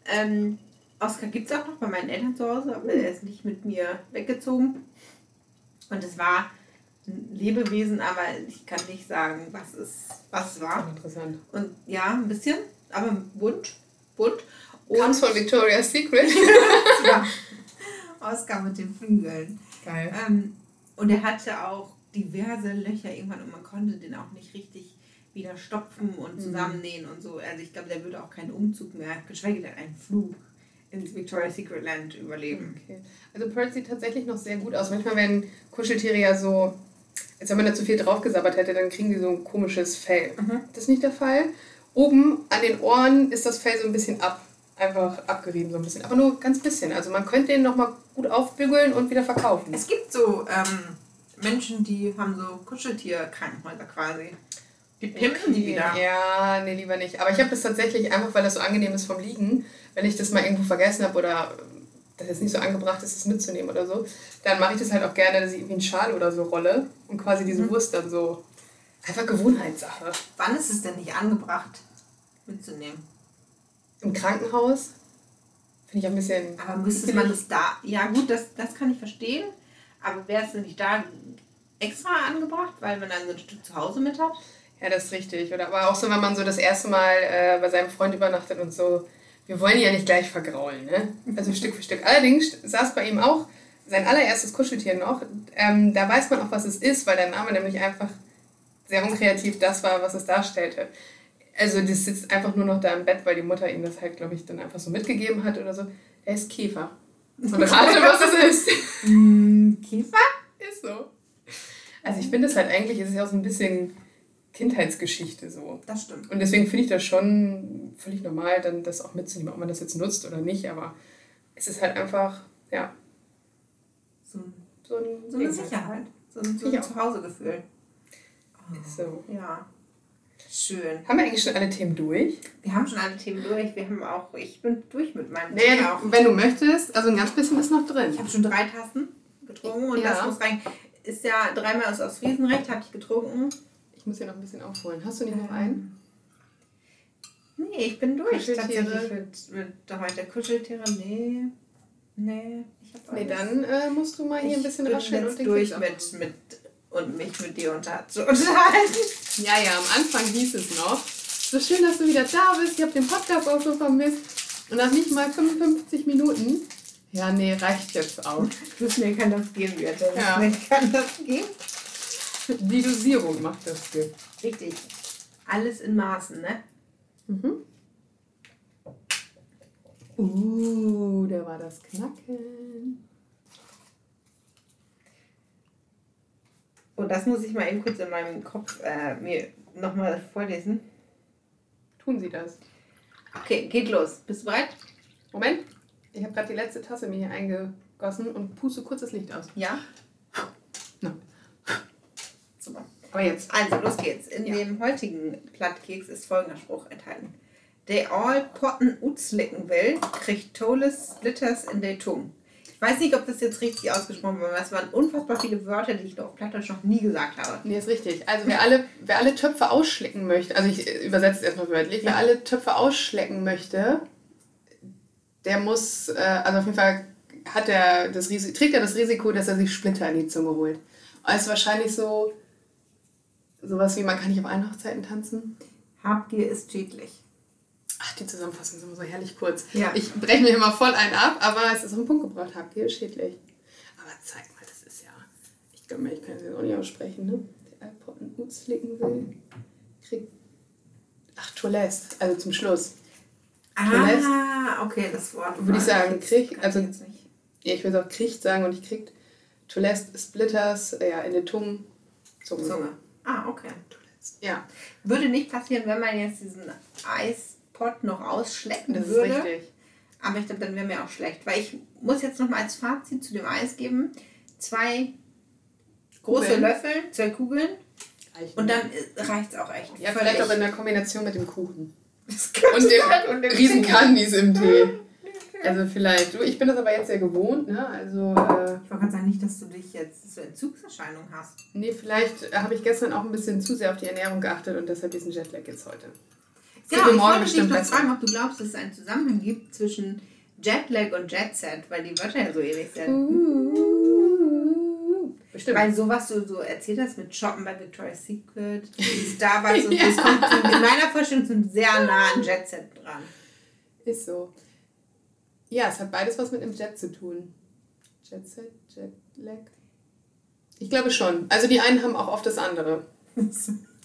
Ähm, Oscar gibt es auch noch bei meinen Eltern zu Hause, aber er ist nicht mit mir weggezogen. Und es war ein Lebewesen, aber ich kann nicht sagen, was es, was war. Interessant. Und ja, ein bisschen, aber bunt. Bunt. Comes von Victoria's Secret. ja, Oscar mit den Flügeln. Geil. Ähm, und er hatte auch diverse Löcher irgendwann und man konnte den auch nicht richtig wieder stopfen und zusammennähen und so. Also ich glaube, der würde auch keinen Umzug mehr, geschweige denn einen Flug ins Victoria's Secret Land überleben. Okay. Also Pearl sieht tatsächlich noch sehr gut aus. Manchmal werden Kuscheltiere ja so, als wenn man da zu viel draufgesabbert hätte, dann kriegen die so ein komisches Fell. Mhm. Das ist nicht der Fall. Oben an den Ohren ist das Fell so ein bisschen ab, einfach abgerieben so ein bisschen. Aber nur ganz bisschen. Also man könnte den nochmal gut aufbügeln und wieder verkaufen. Es gibt so ähm, Menschen, die haben so Kuscheltier-Krankenhäuser quasi. Die pimpen die wieder. Ja, nee, lieber nicht. Aber ich habe das tatsächlich einfach, weil das so angenehm ist vom Liegen, wenn ich das mal irgendwo vergessen habe oder das jetzt nicht so angebracht ist, das mitzunehmen oder so, dann mache ich das halt auch gerne, dass ich irgendwie einen Schal oder so rolle und quasi diese Mhm. Wurst dann so. Einfach Gewohnheitssache. Wann ist es denn nicht angebracht mitzunehmen? Im Krankenhaus finde ich ein bisschen. Aber müsste man das da. Ja, gut, das, das kann ich verstehen. Aber wäre es denn nicht da extra angebracht, weil man dann so ein Stück zu Hause mit hat? Ja, das ist richtig. Oder aber auch so, wenn man so das erste Mal äh, bei seinem Freund übernachtet und so. Wir wollen ja nicht gleich vergraulen, ne? Also Stück für Stück. Allerdings saß bei ihm auch sein allererstes Kuscheltier noch. Ähm, da weiß man auch, was es ist, weil der Name nämlich einfach sehr unkreativ das war, was es darstellte. Also das sitzt einfach nur noch da im Bett, weil die Mutter ihm das halt, glaube ich, dann einfach so mitgegeben hat oder so. Er ist Käfer. Und rate, was es ist. Hm, Käfer? Ist so. Also ich finde es halt eigentlich, es ist ja auch so ein bisschen Kindheitsgeschichte so. Das stimmt. Und deswegen finde ich das schon völlig normal, dann das auch mitzunehmen, ob man das jetzt nutzt oder nicht, aber es ist halt einfach, ja, So, ein- so ein so eine halt. Sicherheit. So ein, so ein Zuhausegefühl. Ist so. Ja. Schön. Haben wir eigentlich schon alle Themen durch? Wir haben schon alle Themen durch. Wir haben auch, ich bin durch mit meinem Naja, du, wenn du möchtest, also ein ganz bisschen ist noch Ich drin. habe schon drei Tassen getrunken und Ja. das muss rein. Ist ja dreimal aus Ostfriesenrecht, habe ich getrunken. Ich muss hier noch ein bisschen aufholen. Hast du nicht noch einen? Nee, ich bin durch Kuscheltiere? tatsächlich mit, mit heute. Kuscheltiere, nee. Nee, ich hab Nee, alles. dann äh, musst du mal hier ein bisschen ich bin rascheln und den durch mit, mit und mich mit dir unter zu unterhalten. Ja, ja, am Anfang hieß es noch. So schön, dass du wieder da bist. Ich habe den Podcast auch so vermisst. Und nach nicht mal 55 Minuten. Ja, nee, reicht jetzt auch. Du mir kann das geben, Jette. Ja. Mir kann das geben. Die Dosierung macht das hier. Richtig. Alles in Maßen, ne? Mhm. Uh, da war das Knacken. Und das muss ich mal eben kurz in meinem Kopf äh, mir nochmal vorlesen. Tun Sie das. Okay, geht los. Bist du bereit? Moment, ich habe gerade die letzte Tasse mir hier eingegossen und puste kurz das Licht aus. Ja. Na. Super. Aber jetzt. Also, los geht's. In Ja. dem heutigen Plattkeks ist folgender Spruch enthalten. Der all potten utslicken will, kriegt tolles Splitters in der Tung. Ich weiß nicht, ob das jetzt richtig ausgesprochen war, aber es waren unfassbar viele Wörter, die ich auf Plattdeutsch noch nie gesagt habe. Nee, ist richtig. Also wer alle, wer alle Töpfe ausschlecken möchte, also ich übersetze es erstmal wörtlich, wer alle Töpfe ausschlecken möchte, der muss, äh, also auf jeden Fall hat er das Risiko, trägt er das Risiko, dass er sich Splitter in die Zunge holt. Also wahrscheinlich so sowas wie man kann nicht auf allen Hochzeiten tanzen. Habgier ist schädlich. Ach, die Zusammenfassung ist immer so herrlich kurz. Ja. Ich breche mir immer voll einen ab, aber es ist auf den Punkt gebracht. Habt ihr schädlich. Aber zeig mal, das ist ja. Ich glaube, ich kann es jetzt auch nicht aussprechen, ne? Der iPod einen Uts licken will, kriegt. Ach, Toilette, also zum Schluss. Ah, okay, das Wort. Würde ich sagen, jetzt- krieg- kann also- ich. Ja, ich will es auch kriegt sagen und ich kriegt Toilette Splitters, ja, in der Zunge. Zunge. Zunge. Ah, okay. Ja, Würde nicht passieren, wenn man jetzt diesen Eispot noch ausschlecken das ist würde. richtig. Aber ich glaube, dann wäre mir auch schlecht. Weil ich muss jetzt noch mal als Fazit zu dem Eis geben. Zwei große Kugeln. Löffel, zwei Kugeln. Reicht Und dann reicht es auch echt. Ja, Völlig. vielleicht auch in der Kombination mit dem Kuchen. Und dem sein. Und dem riesen. Candies im Tee. Also vielleicht. Du, ich bin das aber jetzt sehr gewohnt, ne? Also, äh, Ich wollte gerade sagen, nicht, dass du dich jetzt so Entzugserscheinungen hast. nee, vielleicht habe ich gestern auch ein bisschen zu sehr auf die Ernährung geachtet und deshalb diesen Jetlag jetzt heute. Genau, ich morgen wollte dich bestimmt noch fragen, ob du glaubst, dass es einen Zusammenhang gibt zwischen Jetlag und Jetset, weil die Wörter ja so ähnlich sind. Bestimmt. Weil so, was du so erzählt hast mit Shoppen bei Victoria's Secret, Starbucks und so, das kommt in meiner Vorstellung so sehr nah an Jetset dran. Ist so. Ja, es hat beides was mit dem Jet zu tun. Jetset, Jetlag. Ich glaube schon. Also die einen haben auch oft das andere.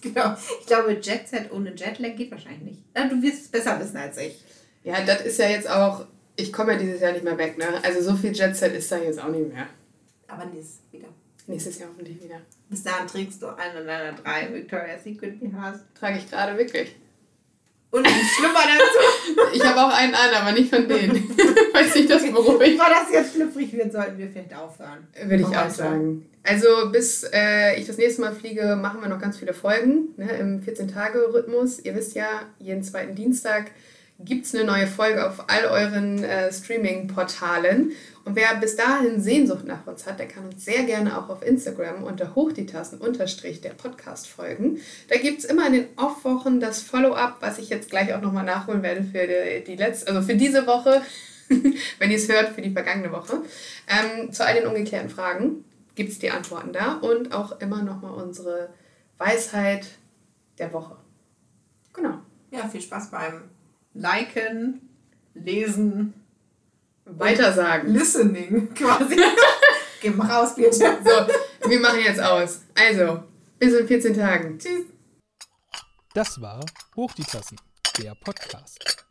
genau. Ich glaube, Jetset ohne Jetlag geht wahrscheinlich nicht. Du wirst es besser wissen als ich. Ja, das ist ja jetzt auch. Ich komme ja dieses Jahr nicht mehr weg, ne? Also so viel Jetset ist da jetzt auch nicht mehr. Aber nächstes wieder. Nächstes Jahr hoffentlich wieder. Bis dahin trägst du einen deiner drei Victoria's Secret BHs. Trage ich gerade wirklich. Und einen Schlüpper dazu. Ich habe auch einen an, aber nicht von denen. Weiß nicht, das beruhigt. Bevor das jetzt schlüpfrig wird, sollten wir vielleicht aufhören. Würde ich auch sagen. Also bis äh, ich das nächste Mal fliege, machen wir noch ganz viele Folgen ne, im 14-Tage-Rhythmus. Ihr wisst ja, jeden zweiten Dienstag gibt es eine neue Folge auf all euren äh, Streaming-Portalen. Und wer bis dahin Sehnsucht nach uns hat, der kann uns sehr gerne auch auf Instagram unter Hochtitassen unterstrich der Podcast folgen. Da gibt es immer in den Off-Wochen das Follow-up, was ich jetzt gleich auch nochmal nachholen werde für die, die letzte, also für diese Woche, wenn ihr es hört, für die vergangene Woche. Ähm, zu all den ungeklärten Fragen gibt es die Antworten da und auch immer nochmal unsere Weisheit der Woche. Genau. Ja, viel Spaß beim Liken, Lesen, Weitersagen. Listening quasi. Geh mal raus, bitte. So, wir machen jetzt aus. Also, bis in 14 Tagen. Tschüss. Das war Hoch die Tassen, der Podcast.